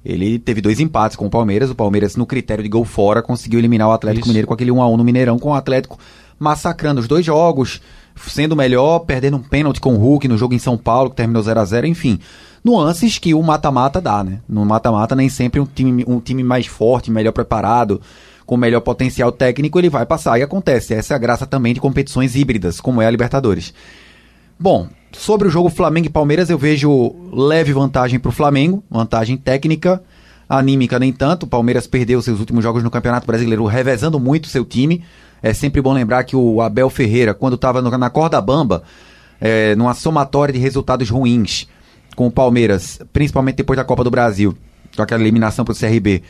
Ele teve dois empates com o Palmeiras. O Palmeiras, no critério de gol fora, conseguiu eliminar o Atlético Isso. Mineiro com aquele 1x1 no Mineirão, com o Atlético massacrando os dois jogos, sendo melhor, perdendo um pênalti com o Hulk no jogo em São Paulo, que terminou 0x0, enfim. Nuances que o mata-mata dá, né? No mata-mata, nem sempre um time, um time mais forte, melhor preparado, com melhor potencial técnico, ele vai passar. E acontece. Essa é a graça também de competições híbridas, como é a Libertadores. Bom, sobre o jogo Flamengo e Palmeiras, eu vejo leve vantagem para o Flamengo, vantagem técnica, anímica nem tanto. O Palmeiras perdeu seus últimos jogos no Campeonato Brasileiro, revezando muito seu time. É sempre bom lembrar que o Abel Ferreira, quando estava na corda bamba, é, numa somatória de resultados ruins com o Palmeiras, principalmente depois da Copa do Brasil, com aquela eliminação para o CRB,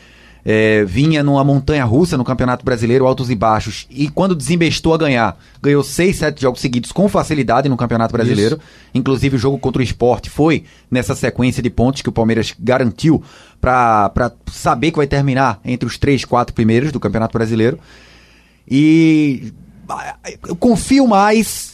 é, vinha numa montanha russa no Campeonato Brasileiro, altos e baixos, e quando desembestou a ganhar, ganhou seis, sete jogos seguidos com facilidade no Campeonato Brasileiro. Inclusive o jogo contra o Esporte foi nessa sequência de pontos que o Palmeiras garantiu para saber que vai terminar entre os três, quatro primeiros do Campeonato Brasileiro. E eu confio mais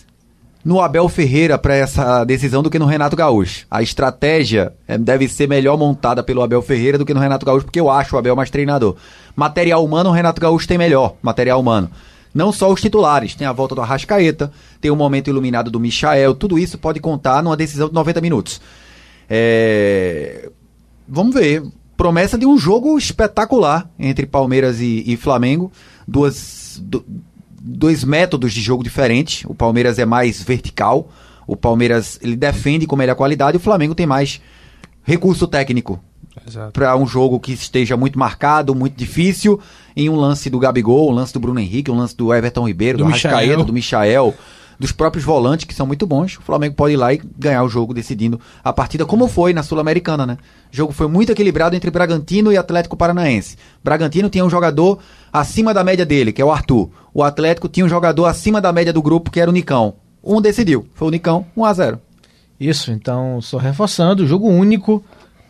no Abel Ferreira para essa decisão do que no Renato Gaúcho. A estratégia eh, deve ser melhor montada pelo Abel Ferreira do que no Renato Gaúcho, porque eu acho o Abel mais treinador. Material humano, o Renato Gaúcho tem melhor, material humano. Não só os titulares, tem a volta do Arrascaeta, tem o momento iluminado do Michael, tudo isso pode contar numa decisão de 90 minutos. É... Vamos ver. Promessa de um jogo espetacular entre Palmeiras e, e Flamengo. Duas, do- dois métodos de jogo diferentes. O Palmeiras é mais vertical. O Palmeiras ele defende com melhor qualidade. O Flamengo tem mais recurso técnico para um jogo que esteja muito marcado, muito difícil, em um lance do Gabigol, um lance do Bruno Henrique, um lance do Everton Ribeiro, Do do, Arrascaeta, do Michael, dos próprios volantes que são muito bons. O Flamengo pode ir lá e ganhar o jogo decidindo a partida como foi na Sul-Americana, né? O jogo foi muito equilibrado entre Bragantino e Atlético Paranaense. Bragantino tinha um jogador acima da média dele, que é o Arthur. O Atlético tinha um jogador acima da média do grupo, que era o Nicão. Um decidiu, foi o Nicão, 1 a 0. Isso, então, só reforçando, jogo único,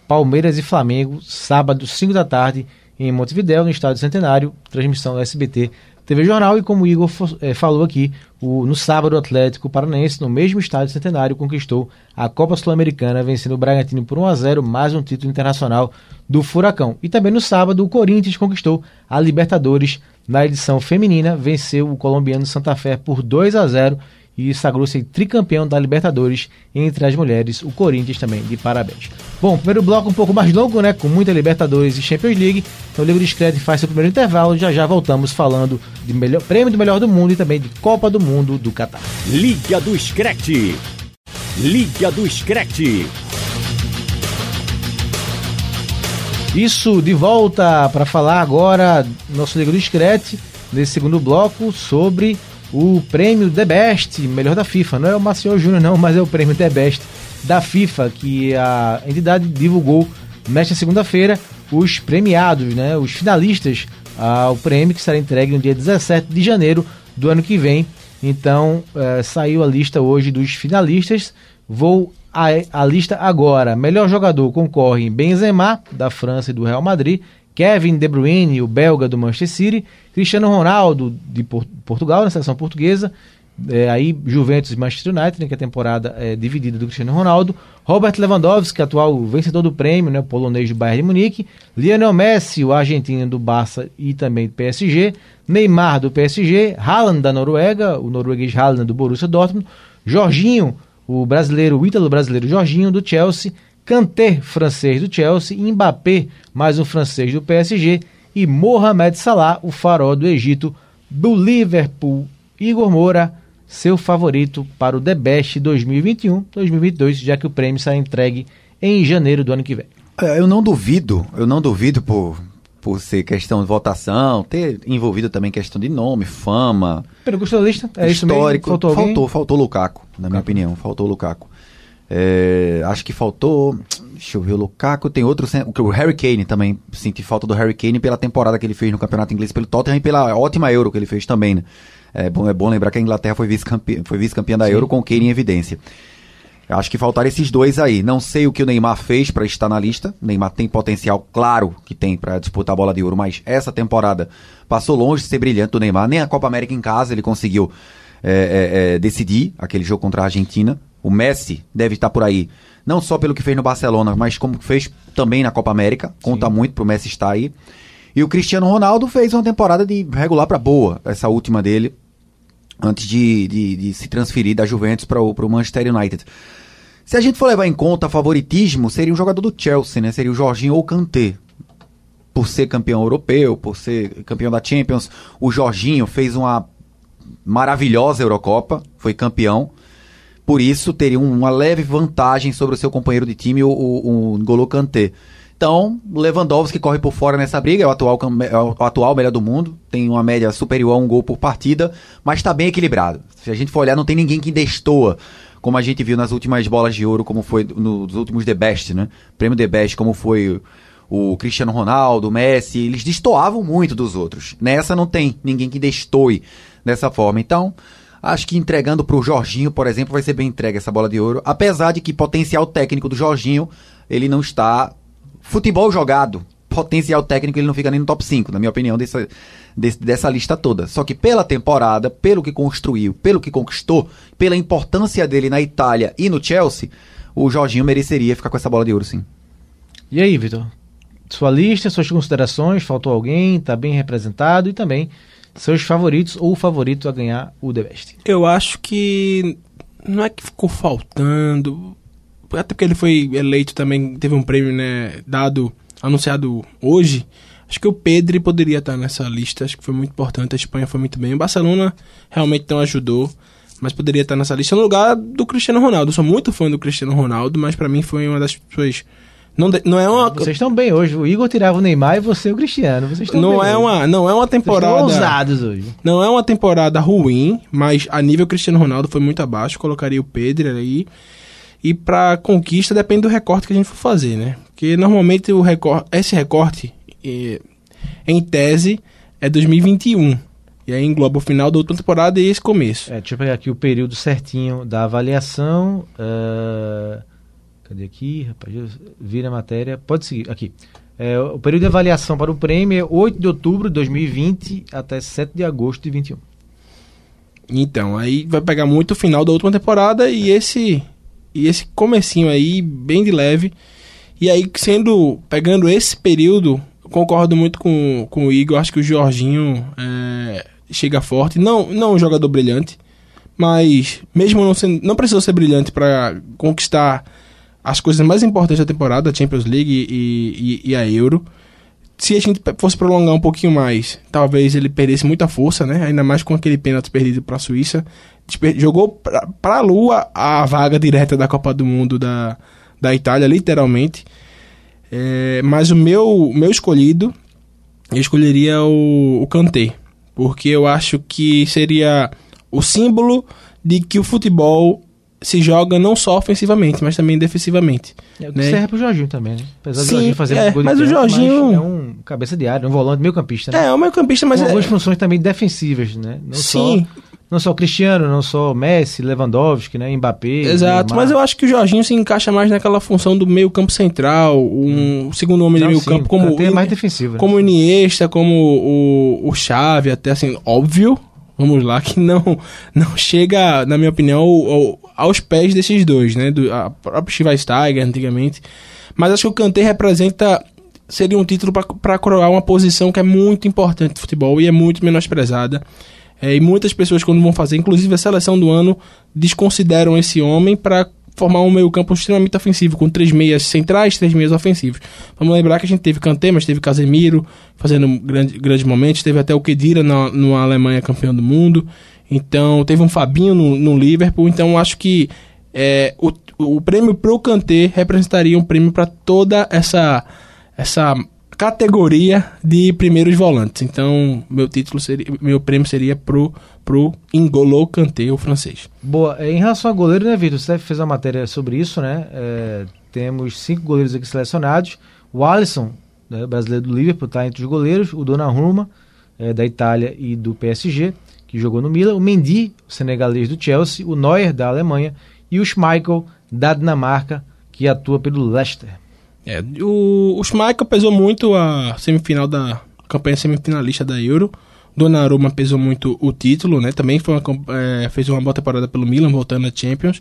Palmeiras e Flamengo, sábado, 5 da tarde, em Montevidéu, no Estádio Centenário, transmissão do SBT TV Jornal, e como o Igor eh, falou aqui, o- no sábado, o Atlético Paranaense, no mesmo Estádio Centenário, conquistou a Copa Sul-Americana, vencendo o Bragantino por 1 a 0 mais um título internacional do Furacão. E também no sábado, o Corinthians conquistou a Libertadores na edição feminina, venceu o colombiano Santa Fé por 2 a 0 e sagrou-se tricampeão da Libertadores entre as mulheres, o Corinthians também, de parabéns. Bom, primeiro bloco um pouco mais longo, né, com muita Libertadores e Champions League, então o Liga do Discreto faz seu primeiro intervalo, já já voltamos falando de melhor, prêmio do melhor do mundo e também de Copa do Mundo do Catar. Liga do Screte. Liga do Screte. Isso de volta para falar agora nosso Liga do Discrete, nesse segundo bloco, sobre o prêmio The Best, melhor da FIFA. Não é o Marcelo Júnior, não, mas é o prêmio The Best da FIFA, que a entidade divulgou nesta segunda-feira os premiados, né, os finalistas ao prêmio que será entregue no dia 17 de janeiro do ano que vem. Então, eh, saiu a lista hoje dos finalistas. Vou a, a lista agora. Melhor jogador concorre Benzema, da França e do Real Madrid, Kevin De Bruyne, o belga do Manchester City, Cristiano Ronaldo, de Por Portugal, na seleção portuguesa, é, aí Juventus e Manchester United, né, que a temporada é dividida do Cristiano Ronaldo, Robert Lewandowski, atual vencedor do prêmio, né, polonês do Bayern de Munique, Lionel Messi, o argentino do Barça e também do PSG, Neymar do PSG, Haaland da Noruega, o norueguês Haaland do Borussia Dortmund, Jorginho, o brasileiro, o ítalo brasileiro Jorginho do Chelsea, Kanté, francês do Chelsea, Mbappé, mais um francês do PSG e Mohamed Salah, o farol do Egito, do Liverpool. Igor Moura, seu favorito para o The Best 2021-2022, já que o prêmio será entregue em janeiro do ano que vem. É, Eu não duvido, eu não duvido por, por ser questão de votação, ter envolvido também questão de nome, fama, Pelo da lista? É histórico. Faltou faltou, faltou Lukaku, na minha opinião, faltou Lukaku. É, acho que faltou. Deixa eu ver o Lukaku. Tem outro. O Harry Kane também. Senti falta do Harry Kane pela temporada que ele fez no Campeonato Inglês pelo Tottenham e pela ótima Euro que ele fez também. Né? É, bom, é bom lembrar que a Inglaterra foi vice-campeã foi vice da Euro com o Kane em evidência. Acho que faltaram esses dois aí. Não sei o que o Neymar fez para estar na lista. O Neymar tem potencial, claro que tem para disputar a bola de ouro, mas essa temporada passou longe de ser brilhante do Neymar. Nem a Copa América em casa ele conseguiu é, é, é, decidir aquele jogo contra a Argentina. O Messi deve estar por aí, não só pelo que fez no Barcelona, mas como fez também na Copa América. Conta muito pro Messi estar aí. E o Cristiano Ronaldo fez uma temporada de regular para boa, essa última dele, antes de, de, de se transferir da Juventus para o Manchester United. Se a gente for levar em conta favoritismo, seria um jogador do Chelsea, né? Seria o Jorginho ou o Kanté. Por ser campeão europeu, por ser campeão da Champions, o Jorginho fez uma maravilhosa Eurocopa, foi campeão. Por isso, teria uma leve vantagem sobre o seu companheiro de time, o, o, o N'Golo Kanté. Então, Lewandowski corre por fora nessa briga, é o atual, é o atual melhor do mundo, tem uma média superior a um gol por partida, mas está bem equilibrado. Se a gente for olhar, não tem ninguém que destoa, como a gente viu nas últimas bolas de ouro, como foi nos últimos The Best, né? Prêmio The Best, como foi o Cristiano Ronaldo, o Messi, eles destoavam muito dos outros. Nessa não tem ninguém que destoe dessa forma. Então, acho que entregando pro Jorginho, por exemplo, vai ser bem entregue essa bola de ouro. Apesar de que potencial técnico do Jorginho, ele não está. Futebol jogado, potencial técnico, ele não fica nem no top 5, na minha opinião, dessa, dessa lista toda. Só que pela temporada, pelo que construiu, pelo que conquistou, pela importância dele na Itália e no Chelsea, o Jorginho mereceria ficar com essa bola de ouro, sim. E aí, Vitor? Sua lista, suas considerações, faltou alguém, está bem representado e também seus favoritos ou o favorito a ganhar o The Best. Eu acho que não é que ficou faltando, até porque ele foi eleito também, teve um prêmio, né, dado, anunciado hoje. Acho que o Pedri poderia estar nessa lista, acho que foi muito importante, a Espanha foi muito bem. O Barcelona realmente não ajudou, mas poderia estar nessa lista no lugar do Cristiano Ronaldo. Eu sou muito fã do Cristiano Ronaldo, mas pra mim foi uma das pessoas não, de- não é uma Vocês estão bem hoje. O Igor tirava o Neymar e você o Cristiano. Vocês estão não bem é hoje. uma não é uma Vocês temporada ousados hoje. Não é uma temporada ruim, mas a nível Cristiano Ronaldo foi muito abaixo. Colocaria o Pedro aí. E pra conquista depende do recorte que a gente for fazer, né? Porque normalmente o recor esse recorte, eh, em tese, é 2021. E aí engloba o final da última temporada e esse começo. É, deixa eu pegar aqui o período certinho da avaliação. ah, cadê aqui, rapaz? Vira a matéria. Pode seguir. Aqui. É, o período de avaliação para o prêmio é 8 de outubro de 2020 até 7 de agosto de 21. Então, aí vai pegar muito o final da última temporada e esse e esse comecinho aí bem de leve. E aí sendo pegando esse período, concordo muito com, com o Igor, acho que o Jorginho é, chega forte, não não um jogador brilhante, mas mesmo não sendo, não precisou ser brilhante para conquistar as coisas mais importantes da temporada, a Champions League e, e, e a Euro. Se a gente fosse prolongar um pouquinho mais, talvez ele perdesse muita força, né? Ainda mais com aquele pênalti perdido para a Suíça. Jogou para a lua a vaga direta da Copa do Mundo da, da Itália, literalmente. É, mas o meu, meu escolhido, eu escolheria o, o Kanté. Porque eu acho que seria o símbolo de que o futebol se joga não só ofensivamente, mas também defensivamente. É o que né? serve pro Jorginho também, né? Apesar Sim, do Jorginho fazer é, muito gol mas o Jorginho- é um cabeça de área, um volante meio campista, né? É, o meio campista, mas Com é- algumas funções também defensivas, né? Não Sim. Só, não só o Cristiano, não só o Messi, Lewandowski, né? Mbappé. Exato, mas eu acho que o Jorginho se encaixa mais naquela função do meio campo central, um segundo homem de Não, meio sim, campo, como é o- mais defensivo, né? como o Iniesta, como o, o Xavi, até assim, óbvio, vamos lá, que não, não chega, na minha opinião, ao- aos pés desses dois, né, do a próprio Schweinsteiger antigamente, mas acho que o Kanté representa seria um título para coroar uma posição que é muito importante no futebol e é muito menosprezada. É, e muitas pessoas, quando vão fazer, inclusive a seleção do ano, desconsideram esse homem para formar um meio-campo extremamente ofensivo, com três meias centrais, três meias ofensivos. Vamos lembrar que a gente teve Kanté, mas teve Casemiro fazendo grande, grandes momentos, teve até o Kedira na, Alemanha campeão do mundo. Então, teve um Fabinho no, no Liverpool. Então, acho que é, o, o prêmio pro Kanté representaria um prêmio para toda essa essa categoria de primeiros volantes. Então, meu título seria, meu prêmio seria pro pro Ingolo Kanté, o francês. Boa. É, Em relação a goleiro, né, Vitor? Você fez uma matéria sobre isso, né? É, temos cinco goleiros aqui selecionados. O Alisson, né, brasileiro do Liverpool, está entre os goleiros. O Donnarumma, é, da Itália e do PSG, que jogou no Milan. O Mendy, o senegalês do Chelsea. O Neuer, da Alemanha. E o Schmeichel, da Dinamarca, que atua pelo Leicester. É, o, o Schmeichel pesou muito a semifinal da campanha semifinalista da Euro. Donnarumma pesou muito o título, né? Também foi uma, é, fez uma boa temporada pelo Milan, voltando à Champions.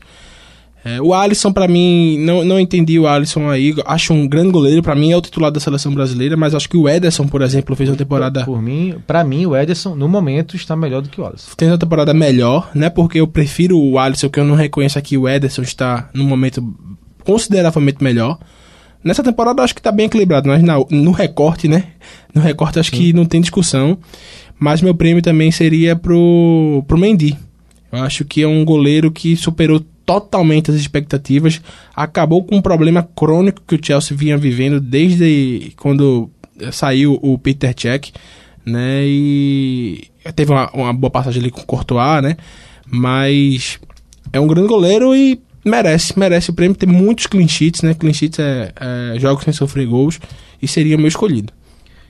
É, o Alisson, pra mim, não, não entendi o Alisson aí. Acho um grande goleiro. Pra mim, é o titular da seleção brasileira. Mas acho que o Ederson, por exemplo, fez uma temporada. Por mim, para mim, o Ederson, no momento, está melhor do que o Alisson. Tem uma temporada melhor, né? Porque eu prefiro o Alisson, que eu não reconheço aqui. O Ederson está num momento consideravelmente melhor. Nessa temporada eu acho que tá bem equilibrado, mas na- no recorte, né? No recorte acho que não tem discussão. Mas meu prêmio também seria pro, pro Mendy. Eu acho que é um goleiro que superou totalmente as expectativas. Acabou com um problema crônico que o Chelsea vinha vivendo desde quando saiu o Peter Cech, né? E teve uma, uma boa passagem ali com o Courtois, né? Mas é um grande goleiro e merece, merece o prêmio. Tem muitos clean sheets, né? Clean sheets é, é jogos sem sofrer gols e seria o meu escolhido.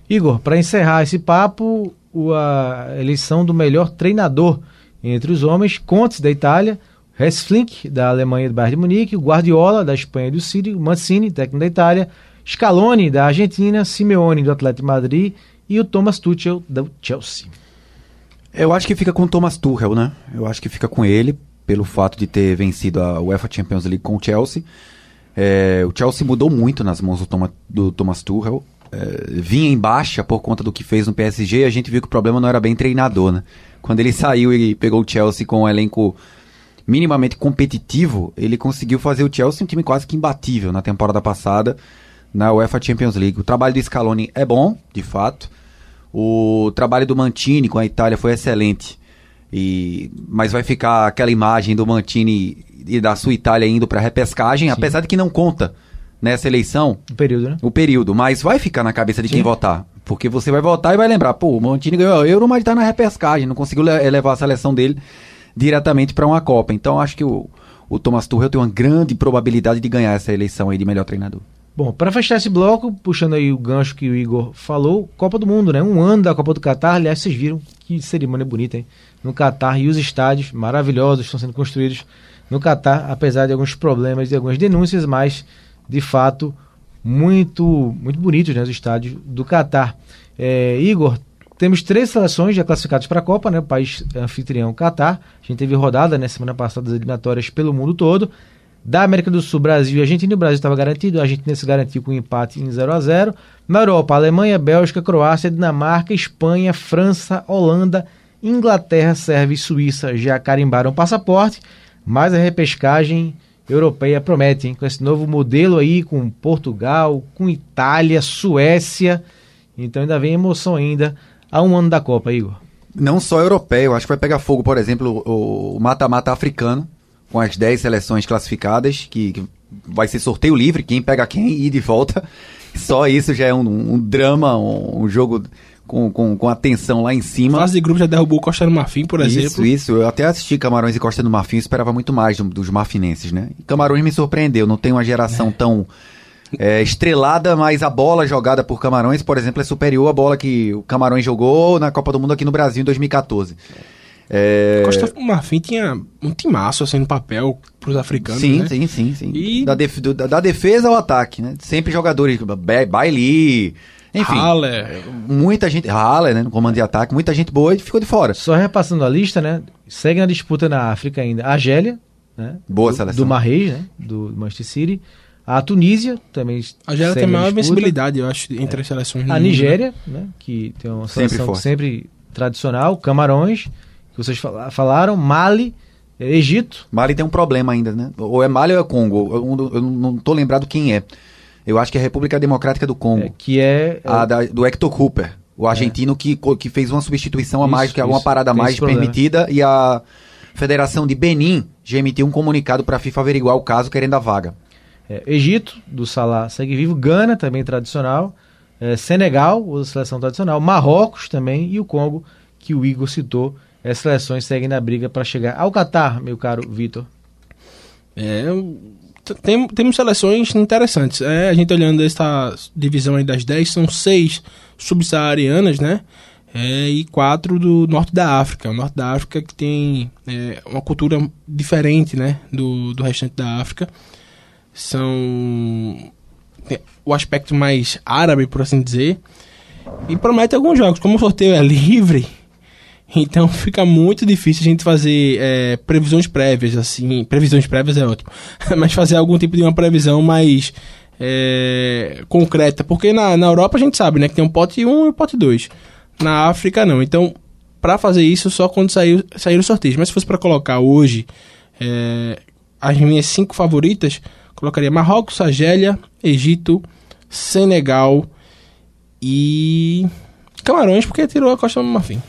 Igor, para encerrar esse papo, a eleição do melhor treinador entre os homens, Contes da Itália, Hess Flink da Alemanha do Bayern de Munique, Guardiola da Espanha e do City, Mancini, técnico da Itália, Scaloni da Argentina, Simeone do Atlético de Madrid e o Thomas Tuchel do Chelsea. Eu acho que fica com o Thomas Tuchel, né? Eu acho que fica com ele, pelo fato de ter vencido a UEFA Champions League com o Chelsea. É, o Chelsea mudou muito nas mãos do, Toma- do Thomas Tuchel. É, vinha em baixa por conta do que fez no PSG e a gente viu que o problema não era bem treinador, né? Quando ele saiu e pegou o Chelsea com um elenco minimamente competitivo, ele conseguiu fazer o Chelsea um time quase que imbatível na temporada passada na UEFA Champions League. O trabalho do Scaloni é bom, de fato. O trabalho do Mantini com a Itália foi excelente. E, mas vai ficar aquela imagem do Mantini e da sua Itália indo para repescagem, apesar de que não conta nessa eleição O período, né? o período, mas vai ficar na cabeça de Sim. quem votar. Porque você vai votar e vai lembrar, pô, o Mantini ganhou a Euro, mas tá na repescagem, não conseguiu le- levar a seleção dele diretamente para uma Copa. Então acho que o, o Thomas Tuchel tem uma grande probabilidade de ganhar essa eleição aí de melhor treinador. Bom, para fechar esse bloco, puxando aí o gancho que o Igor falou, Copa do Mundo, né? Um ano da Copa do Catar, aliás, vocês viram que cerimônia bonita, hein? No Catar e os estádios maravilhosos estão sendo construídos no Catar, apesar de alguns problemas e algumas denúncias, mas de fato muito muito bonitos, né? Os estádios do Catar. É, Igor, temos três seleções já classificadas para a Copa, né? O país anfitrião, Catar. A gente teve rodada, né? Semana passada, das eliminatórias pelo mundo todo. Da América do Sul, Brasil e Argentina. O Brasil estava garantido, a Argentina se garantiu com um empate em 0 a 0 Na Europa, Alemanha, Bélgica, Croácia, Dinamarca, Espanha, França, Holanda Inglaterra, Sérvia e Suíça já carimbaram o passaporte, mas a repescagem europeia promete, hein? com esse novo modelo aí, com Portugal, com Itália, Suécia. Então ainda vem emoção ainda a um ano da Copa, Igor. Não só europeu, acho que vai pegar fogo, por exemplo, o mata-mata africano, com as 10 seleções classificadas, que, que vai ser sorteio livre, quem pega quem e ir de volta. Só isso já é um, um drama, um, um jogo com, com, com a tensão lá em cima. Fase de grupo já derrubou o Costa do Marfim, por Isso, exemplo. isso. Eu até assisti Camarões e Costa do Marfim, eu esperava muito mais do- dos marfinenses, né? E Camarões me surpreendeu, não tem uma geração tão é, estrelada, mas a bola jogada por Camarões, por exemplo, é superior à bola que o Camarões jogou na Copa do Mundo aqui no Brasil em 2014. É... Costa Marfim tinha um timaço assim no papel pros africanos, Sim, né? sim, sim, sim. E- Da, def- do- da- defesa ao ataque, né? Sempre jogadores, Ba- Bailey, enfim. Haller. Muita gente, Haller, né? No comando de ataque, muita gente boa e ficou de fora. Só repassando a lista, né? Segue na disputa na África ainda a Argélia, né? Boa do, seleção. Do Marreis, né? Do Manchester City. A Tunísia também. A Argélia tem maior disputa. invencibilidade, eu acho, entre as seleções. A mundo, Nigéria, né? Que tem uma Sempre seleção forte. sempre tradicional. Camarões, que vocês fala- falaram. Mali, eh, Egito. Mali tem um problema ainda, né? Ou é Mali ou é Congo? Eu, não- eu não tô lembrado quem é. Eu acho que é a República Democrática do Congo. é, que é. A da- do Hector Cooper. O argentino que, co- que fez uma substituição a Isso, mais, que é uma isso. parada a mais permitida, e a Federação de Benin já emitiu um comunicado para a FIFA averiguar o caso querendo a vaga. É, Egito, do Salah segue vivo. Gana, também tradicional. É, Senegal, outra seleção tradicional. Marrocos também. E o Congo, que o Igor citou. As seleções seguem na briga para chegar ao Catar, meu caro Vitor. É, tem, temos seleções interessantes. É, a gente olhando essa divisão aí das 10, são seis subsaarianas, né? É, e quatro do norte da África. O norte da África que tem é, uma cultura diferente, né? Do, do restante da África. São o aspecto mais árabe, por assim dizer. E promete alguns jogos. Como o sorteio é livre, então fica muito difícil a gente fazer é, previsões prévias, assim. Previsões prévias é ótimo. Mas fazer algum tipo de uma previsão mais é, concreta. Porque na, na Europa a gente sabe, né? Que tem um pote 1 e um pote 2. Na África não. Então, pra fazer isso, só quando sair, sair o sorteio. Mas se fosse pra colocar hoje é, as minhas cinco favoritas, colocaria Marrocos, Argélia, Egito, Senegal e Camarões, porque tirou a Costa do Marfim.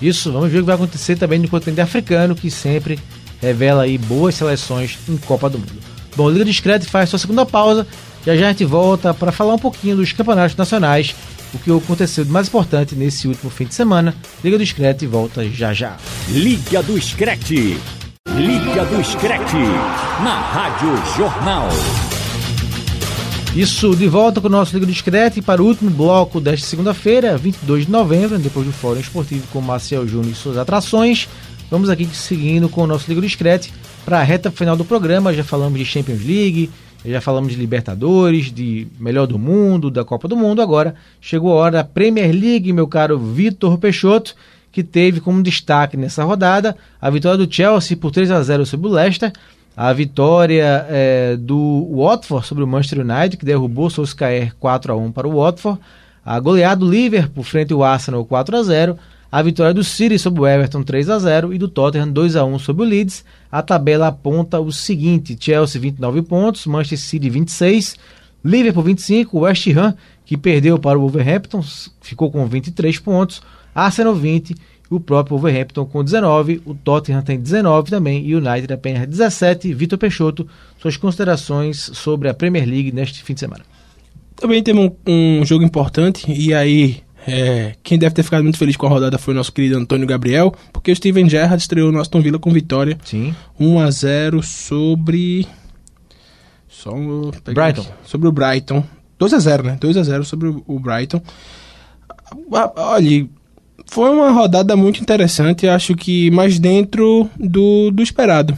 Isso, vamos ver o que vai acontecer também no continente africano, que sempre revela aí boas seleções em Copa do Mundo. Bom, Liga Discreto faz sua segunda pausa. Já já a gente volta para falar um pouquinho dos campeonatos nacionais, o que aconteceu de mais importante nesse último fim de semana. Liga do Discreto e volta já já. Liga do Screte. Liga do Screte. Na Rádio Jornal. Isso, de volta com o nosso Liga Discreto e para o último bloco desta segunda-feira, 22 de novembro, depois do Fórum Esportivo com Marcel Júnior e suas atrações. Vamos aqui seguindo com o nosso Liga Discreto para a reta final do programa. Já falamos de Champions League, já falamos de Libertadores, de Melhor do Mundo, da Copa do Mundo. Agora chegou a hora da Premier League, meu caro Vitor Peixoto, que teve como destaque nessa rodada a vitória do Chelsea por 3 a 0 sobre o Leicester, a vitória eh, do Watford sobre o Manchester United, que derrubou o Solskjaer 4 a 1 para o Watford, a goleada do Liverpool frente ao Arsenal 4 a 0 a vitória do City sobre o Everton 3 a 0 e do Tottenham 2 a 1 sobre o Leeds. A tabela aponta o seguinte: Chelsea 29 pontos, Manchester City 26, Liverpool 25, West Ham que perdeu para o Wolverhampton ficou com 23 pontos, Arsenal 20 e o próprio Wolverhampton com 19, o Tottenham tem 19 também e o United apenas 17. Vitor Peixoto, suas considerações sobre a Premier League neste fim de semana. Também teve um, um jogo importante e aí é, quem deve ter ficado muito feliz com a rodada foi o nosso querido Antônio Gabriel, porque o Steven Gerrard estreou no Aston Villa com vitória. Sim. 1 a 0 sobre só um- Brighton. aqui. sobre o Brighton. 2 a 0, né? 2 a 0 sobre o, Brighton. Olha, foi uma rodada muito interessante, acho que mais dentro do, do esperado.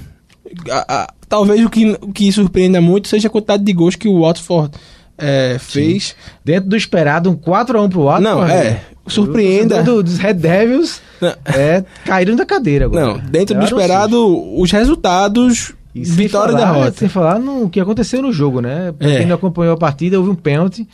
A- a- talvez o que, o que surpreenda muito seja a quantidade de gols que o Watford é, fez. Dentro do esperado, um 4x1 pro Watford. Não, é. Surpreenda. Do, dos Red Devils é, caíram da cadeira agora. Não, dentro do Era esperado, os resultados, E vitória falar- derrota. Sem falar no que aconteceu no jogo, né? Pra É. Quem não acompanhou a partida, houve um pênalti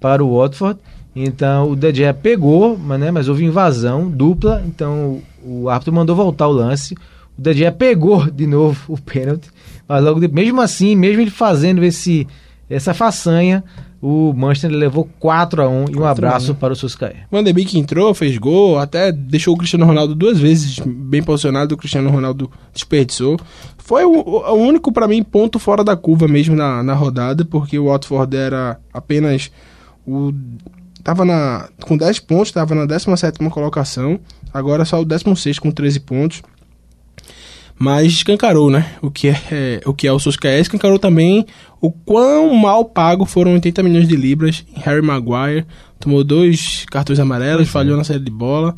para o Watford, Então o De Gea pegou, mas, né, mas houve invasão dupla, então o árbitro mandou voltar o lance. O De Gea pegou de novo o pênalti, mas logo de, mesmo assim, mesmo ele fazendo esse essa façanha, o Manchester levou 4 a 1 e um abraço para o Suscaé. Van de Beek entrou, fez gol, até deixou o Cristiano Ronaldo duas vezes bem posicionado, o Cristiano Ronaldo desperdiçou. Foi o, o único, para mim, ponto fora da curva mesmo na, na rodada, porque o Watford era apenas o... Tava na, com 10 pontos, estava na 17ª colocação, agora só o 16 com 13 pontos. Mas escancarou, né? O que é, é o que é o Suscaé, escancarou também o quão mal pago foram 80 milhões de libras em Harry Maguire, tomou dois cartões amarelos, falhou na série de bola.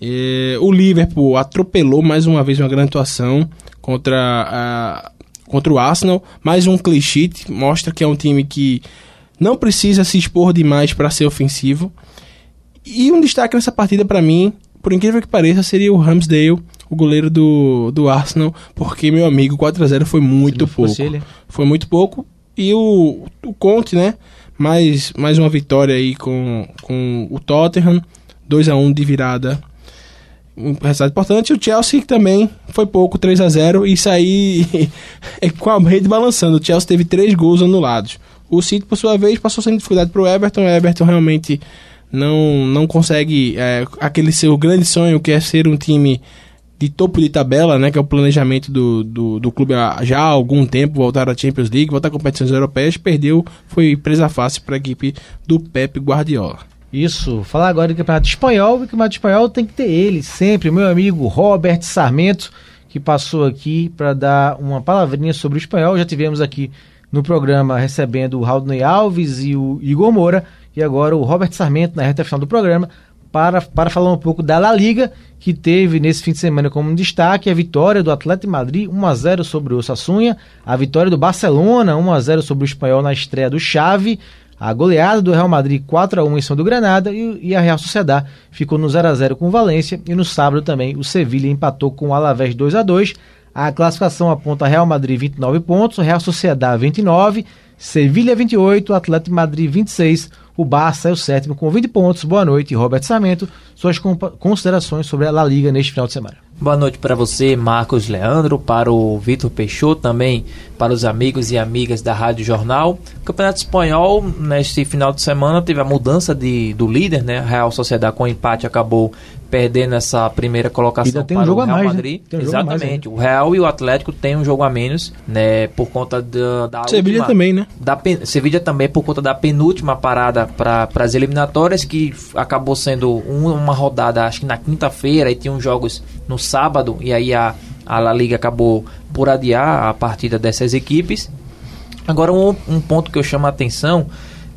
E, o Liverpool atropelou mais uma vez uma grande atuação contra, a, contra o Arsenal, mais um sheet, mostra que é um time que não precisa se expor demais para ser ofensivo. E um destaque nessa partida para mim, por incrível que pareça, seria o Ramsdale, o goleiro do, do Arsenal, porque, meu amigo, 4 a 0 foi muito pouco. Ele. Foi muito pouco. E o, o Conte, né? Mais, mais uma vitória aí com, com o Tottenham. 2 a 1 de virada. Um resultado importante. O Chelsea também foi pouco, 3 a 0 E sair com a rede balançando. O Chelsea teve 3 gols anulados. O City, por sua vez, passou sem dificuldade para o Everton. O Everton realmente não, não consegue é, aquele seu grande sonho que é ser um time de topo de tabela, né, que é o planejamento do, do, do clube há, já há algum tempo, voltar à Champions League, voltar a competições europeias, perdeu, foi presa fácil para a equipe do Pep Guardiola. Isso, falar agora do Campeonato Espanhol, o Campeonato Espanhol tem que ter ele, sempre, meu amigo Robert Sarmento, que passou aqui para dar uma palavrinha sobre o espanhol. Já tivemos aqui no programa recebendo o Raul Alves e o Igor Moura, e agora o Robert Sarmento na reta final do programa para, para falar um pouco da La Liga, que teve nesse fim de semana como destaque a vitória do Atlético Madrid 1 a 0 sobre o Sassunha, a vitória do Barcelona 1 a 0 sobre o Espanhol na estreia do Xavi, a goleada do Real Madrid 4 a 1 em cima do Granada e, e, a Real Sociedad ficou no 0 a 0 com o Valência e no sábado também o Sevilha empatou com o Alavés 2 a 2. A classificação aponta Real Madrid 29 pontos, Real Sociedad 29, Sevilha 28, Atlético Madrid 26. O Barça é o sétimo com 20 pontos. Boa noite, Roberto Samento. Suas considerações sobre a La Liga neste final de semana. Boa noite para você, Marcos Leandro, para o Vitor Peixoto, também para os amigos e amigas da Rádio Jornal. O Campeonato Espanhol, neste final de semana, teve a mudança de, do líder, né? A Real Sociedade com empate acabou perdendo essa primeira colocação tem um jogo o Real a mais, Madrid. Né? Um Exatamente. Mais, o Real e o Atlético têm um jogo a menos, né? Por conta da. da Sevilha também, né? Da pen, Sevilha também por conta da penúltima parada para as eliminatórias, que acabou sendo um, uma rodada, acho que na quinta-feira, e tinham jogos no sábado, e aí a, a La Liga acabou por adiar a partida dessas equipes. Agora, um, um ponto que eu chamo a atenção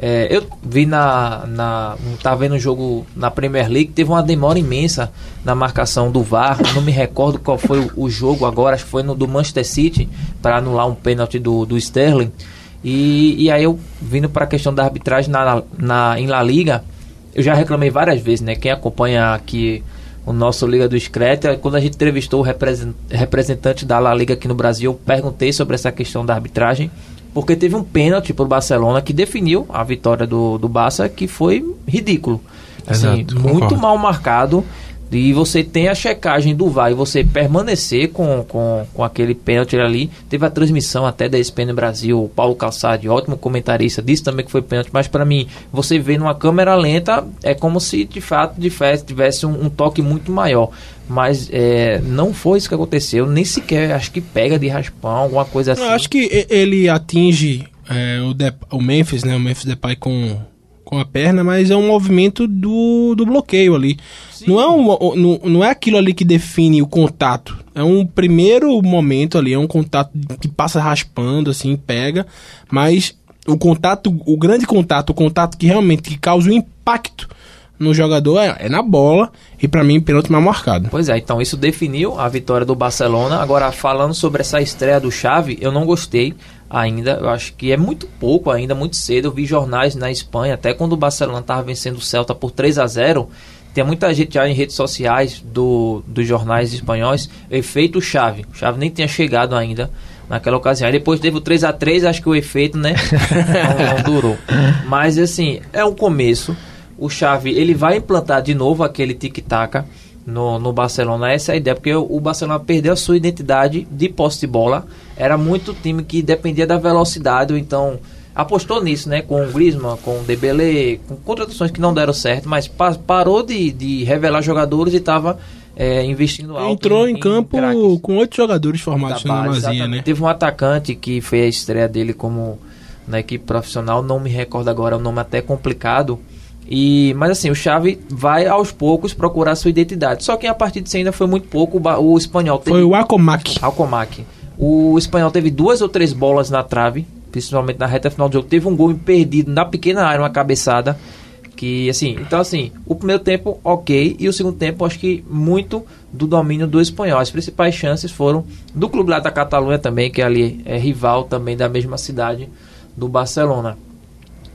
é, eu vi na, na. Tava vendo um jogo na Premier League, teve uma demora imensa na marcação do VAR. Não me recordo qual foi o, o jogo agora, acho que foi no do Manchester City, para anular um pênalti do, do Sterling. E, e aí eu vindo para a questão da arbitragem na, na, em La Liga, eu já reclamei várias vezes, né? Quem acompanha aqui o nosso Liga do Screta, quando a gente entrevistou o representante da La Liga aqui no Brasil, eu perguntei sobre essa questão da arbitragem porque teve um pênalti pro Barcelona que definiu a vitória do, do Barça, que foi ridículo. Assim, Exato, muito mal marcado. E você tem a checagem do VAR e você permanecer com, com, com aquele pênalti ali. Teve a transmissão até da ESPN Brasil, o Paulo Calçade, ótimo comentarista, disse também que foi pênalti. Mas para mim, você vê numa câmera lenta, é como se de fato tivesse um, um toque muito maior mas é, não foi isso que aconteceu, nem sequer acho que pega de raspão, alguma coisa assim. Eu acho que ele atinge é, o, de, o Memphis, né, o Memphis Depay com, com a perna, mas é um movimento do, do bloqueio ali. Não é, um, não, não é aquilo ali que define o contato. É um primeiro momento ali, é um contato que passa raspando, assim, pega, mas o contato, o grande contato, o contato que realmente que causa o impacto no jogador é, é na bola e para mim pênalti mal marcado. Pois é, então isso definiu a vitória do Barcelona. Agora falando sobre essa estreia do Xavi, eu não gostei ainda. Eu acho que é muito pouco ainda, muito cedo. Eu vi jornais na Espanha, até quando o Barcelona estava vencendo o Celta por 3 a 0 tem muita gente já em redes sociais do, dos jornais espanhóis, efeito chave. O chave nem tinha chegado ainda naquela ocasião. Aí depois teve o 3 a 3 acho que o efeito, né, não, não durou. Mas assim, é um começo o Xavi ele vai implantar de novo aquele tic-tac no, no Barcelona. Essa é a ideia, porque o, Barcelona perdeu a sua identidade de posse de bola. Era muito time que dependia da velocidade, ou então apostou nisso, né? Com o Griezmann, com o Dembélé, com contratações que não deram certo, mas pa parou de, de revelar jogadores e estava é, investindo alto Entrou em, campo com oito jogadores formados na exatamente. né? Teve um atacante que foi a estreia dele como na equipe profissional, não me recordo agora, é um nome até complicado. E, mas assim, o Xavi vai aos poucos procurar sua identidade. Só que a partir disso ainda foi muito pouco. O, o espanhol teve, Foi o Acomac. Alcomac. O espanhol teve duas ou três bolas na trave, principalmente na reta final do jogo. Teve um gol perdido na pequena área, uma cabeçada. Que assim, então assim, o primeiro tempo ok e o segundo tempo acho que muito do domínio do espanhol. As principais chances foram do clube lá da Catalunha também, que ali é rival também da mesma cidade do Barcelona.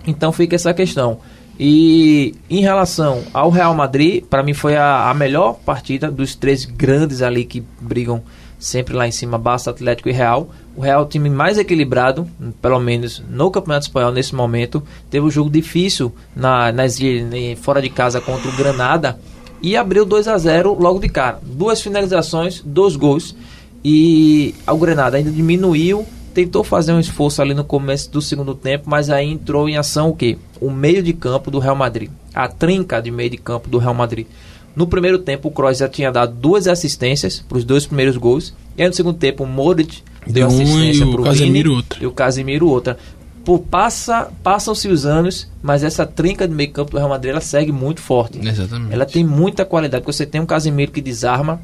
Então fica essa questão. E em relação ao Real Madrid, para mim foi a, a melhor partida dos três grandes ali que brigam sempre lá em cima, Barça, Atlético e Real. O Real é o time mais equilibrado, pelo menos no Campeonato Espanhol nesse momento. Teve um jogo difícil na, nas, fora de casa contra o Granada e abriu 2 a 0 logo de cara. Duas finalizações, dois gols. E o Granada ainda diminuiu, tentou fazer um esforço ali no começo do segundo tempo, mas aí entrou em ação o quê? O meio de campo do Real Madrid. A trinca de meio de campo do Real Madrid. No primeiro tempo, o Kroos já tinha dado duas assistências para os dois primeiros gols. E aí no segundo tempo, o Modric deu assistência e o Casemiro Vini, outra. E o Casemiro outra. Passa, passam-se os anos, mas essa trinca de meio campo do Real Madrid ela segue muito forte. Exatamente. Ela tem muita qualidade, porque você tem um Casemiro que desarma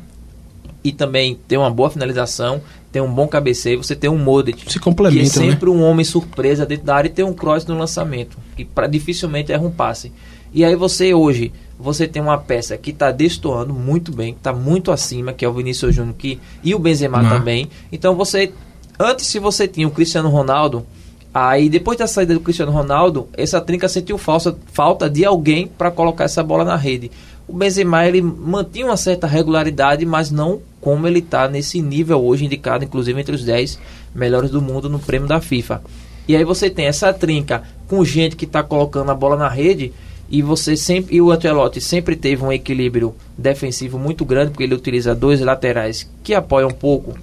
e também tem uma boa finalização, tem um bom cabeceio, você tem um Modric Se complementam, que é né? sempre um homem surpresa dentro da área e tem um cross no lançamento, que pra, dificilmente erra um passe. E aí você hoje, você tem uma peça que está destoando muito bem, está muito acima, que é o Vinícius Júnior que, e o Benzema Ah. também. Então você, antes se você tinha o Cristiano Ronaldo, aí depois da saída do Cristiano Ronaldo, essa trinca sentiu falsa, falta de alguém para colocar essa bola na rede. O Benzema ele mantinha uma certa regularidade, mas não como ele está nesse nível hoje, indicado inclusive entre os 10 melhores do mundo no prêmio da FIFA. E aí você tem essa trinca com gente que está colocando a bola na rede e você sempre e o Ancelotti sempre teve um equilíbrio defensivo muito grande porque ele utiliza dois laterais que apoiam um pouco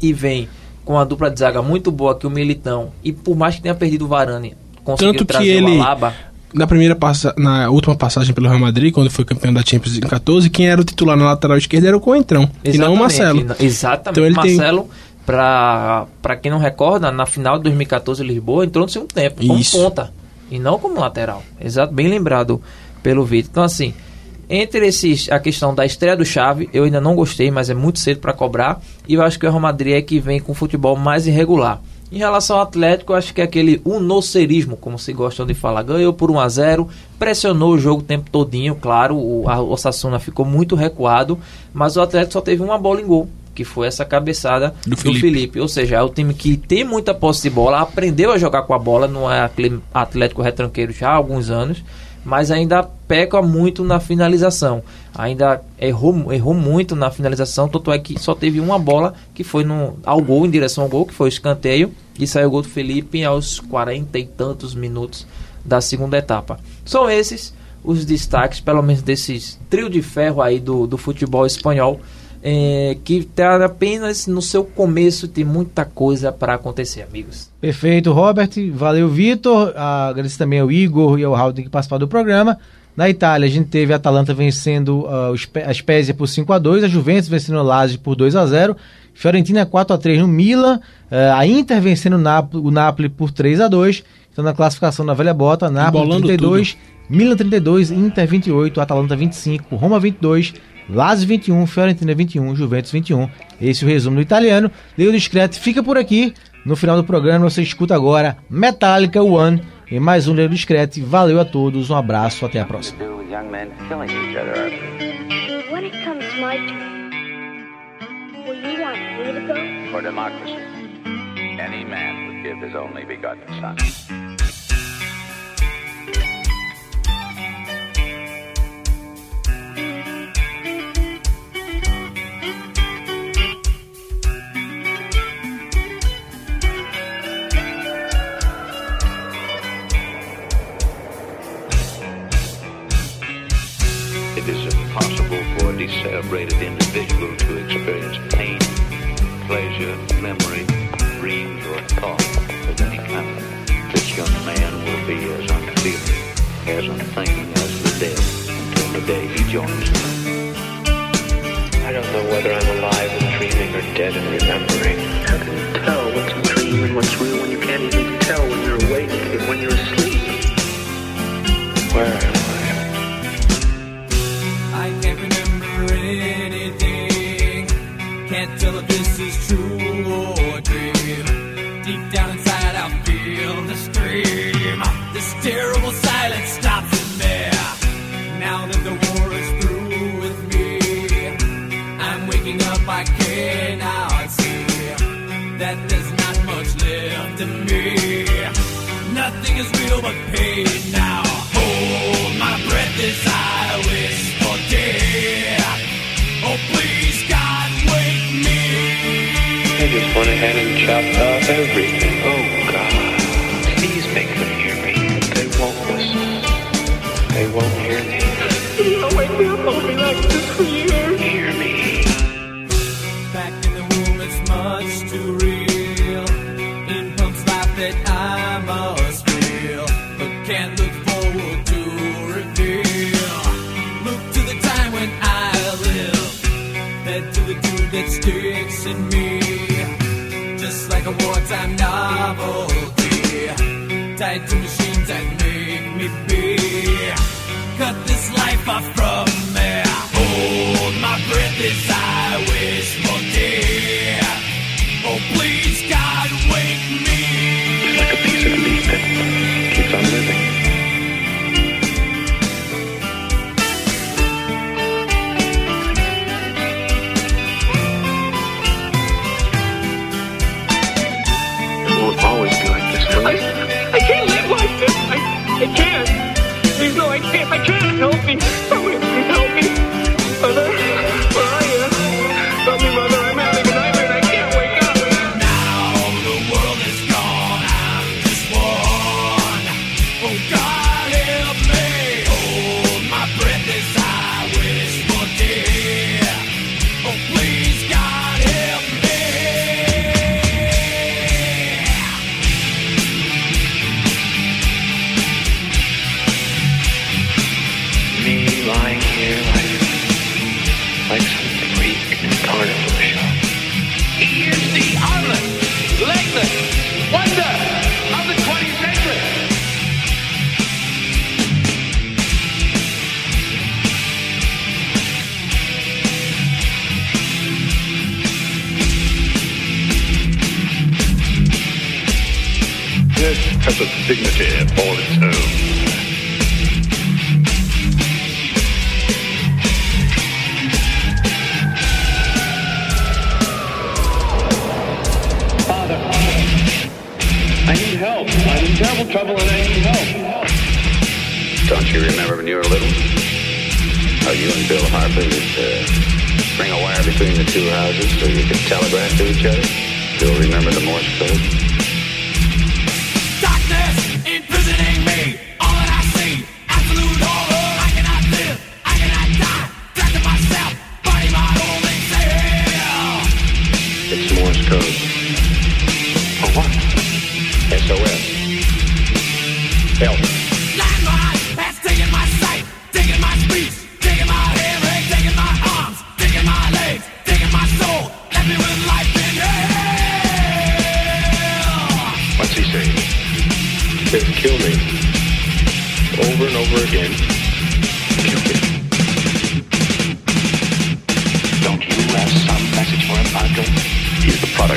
e vem com a dupla de zaga muito boa que o Militão e por mais que tenha perdido o Varane conseguiu Tanto que trazer ele- o Alaba Na primeira passa, na última passagem pelo Real Madrid, quando foi campeão da Champions em 14, quem era o titular na lateral esquerda era o Coentrão, e não o Marcelo. Exatamente. Então ele tem- Marcelo, pra, pra quem não recorda, na final de 2014 em Lisboa, entrou no segundo tempo, como Isso. ponta. E não como lateral. Exato, bem lembrado pelo Vitor. Então, assim, entre esses, a questão da estreia do Chave, eu ainda não gostei, mas é muito cedo para cobrar. E eu acho que o Real Madrid é que vem com futebol mais irregular. Em relação ao Atlético, acho que é aquele unocerismo, como se gostam de falar. Ganhou por 1 a 0 pressionou o jogo o tempo todinho, claro, o, a, o Sassuna ficou muito recuado, mas o Atlético só teve uma bola em gol, que foi essa cabeçada Do do, Felipe. Felipe. Ou seja, é o time que tem muita posse de bola, aprendeu a jogar com a bola, não é aquele Atlético retranqueiro já há alguns anos, mas ainda peca muito na finalização. Ainda errou, errou muito na finalização, tanto é que só teve uma bola que foi no, ao gol, em direção ao gol, que foi o escanteio, e saiu o gol do Felipe aos 40 e tantos minutos da segunda etapa. São esses os destaques, pelo menos desses trio de ferro aí do, do futebol espanhol, eh, que está apenas no seu começo, tem muita coisa para acontecer, amigos. Perfeito, Robert. Valeu, Vitor. Agradeço também ao Igor e ao Raul que participaram do programa. Na Itália, a gente teve a Atalanta vencendo Spe- a Spezia por 5 a 2 a Juventus vencendo o Lazio por 2 a 0 Fiorentina 4 a 3 no Milan, ah, a Inter vencendo o Napoli, o Napoli por 3 a 2 Então, na classificação da velha bota, Napoli Embolando 32, Milan 32, Inter 28, Atalanta 25, Roma 22, Lazio 21, Fiorentina 21, Juventus 21. Esse é o resumo do italiano. Liga Discreto fica por aqui. No final do programa você escuta agora Metallica One em mais um Liga Discreto. Valeu a todos, um abraço, até a próxima. For democracy, any man would give his only begotten son. for celebrated individual to experience pain, pleasure, memory, dreams, or thought of any kind. This young man will be as unfeeling, as unthinking as the dead until the day he joins them. I don't know whether I'm alive and dreaming or dead and remembering. How can you tell what's a dream and what's real when you can't even tell when you're awake and when you're asleep? Where? can't tell if this is true or dream. Deep down inside, I feel the scream. This terrible silence stops in there. Now that the war is through with me, I'm waking up. I cannot see that there's not much left in me. Nothing is real but pain. went ahead and chopped off everything. Oh, God. Please make them hear me. They won't listen. They won't hear me. You know, I've been like this for years. night to machine.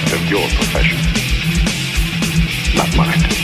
aspect of your profession, not mine.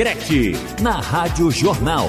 Screte, na Rádio Jornal.